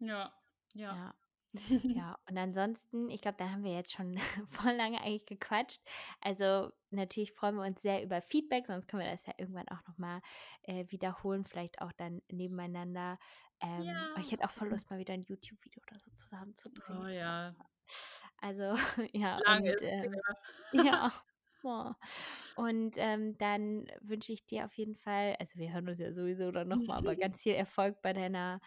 Ja, ja. Ja. Ja, und ansonsten, ich glaube, da haben wir jetzt schon voll lange eigentlich gequatscht. Also, natürlich freuen wir uns sehr über Feedback, sonst können wir das ja irgendwann auch noch mal, äh, wiederholen, vielleicht auch dann nebeneinander. Ähm, Ja. ich hätte auch voll Lust, mal wieder 'n YouTube-Video oder so zusammen zu drehen. Oh ja. Also, ja, Lange und, ähm ja, oh. Und, ähm, dann wünsche ich dir auf jeden Fall also, wir hören uns ja sowieso dann noch mal, aber ganz viel Erfolg bei deiner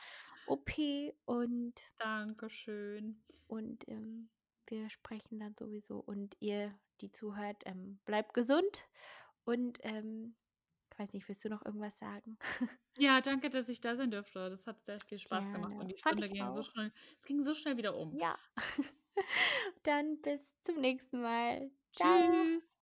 OP und Dankeschön. und, ähm, wir sprechen dann sowieso. Und ihr, die zuhört, ähm, bleibt gesund und, ähm, ich weiß nicht, willst du noch irgendwas sagen? Ja, danke, dass ich da sein durfte. Das hat sehr viel Spaß gemacht Gerne. und die Stunde ging so auch. schnell es ging so schnell wieder um. Ja. Dann bis zum nächsten Mal. Tschau. Tschüss.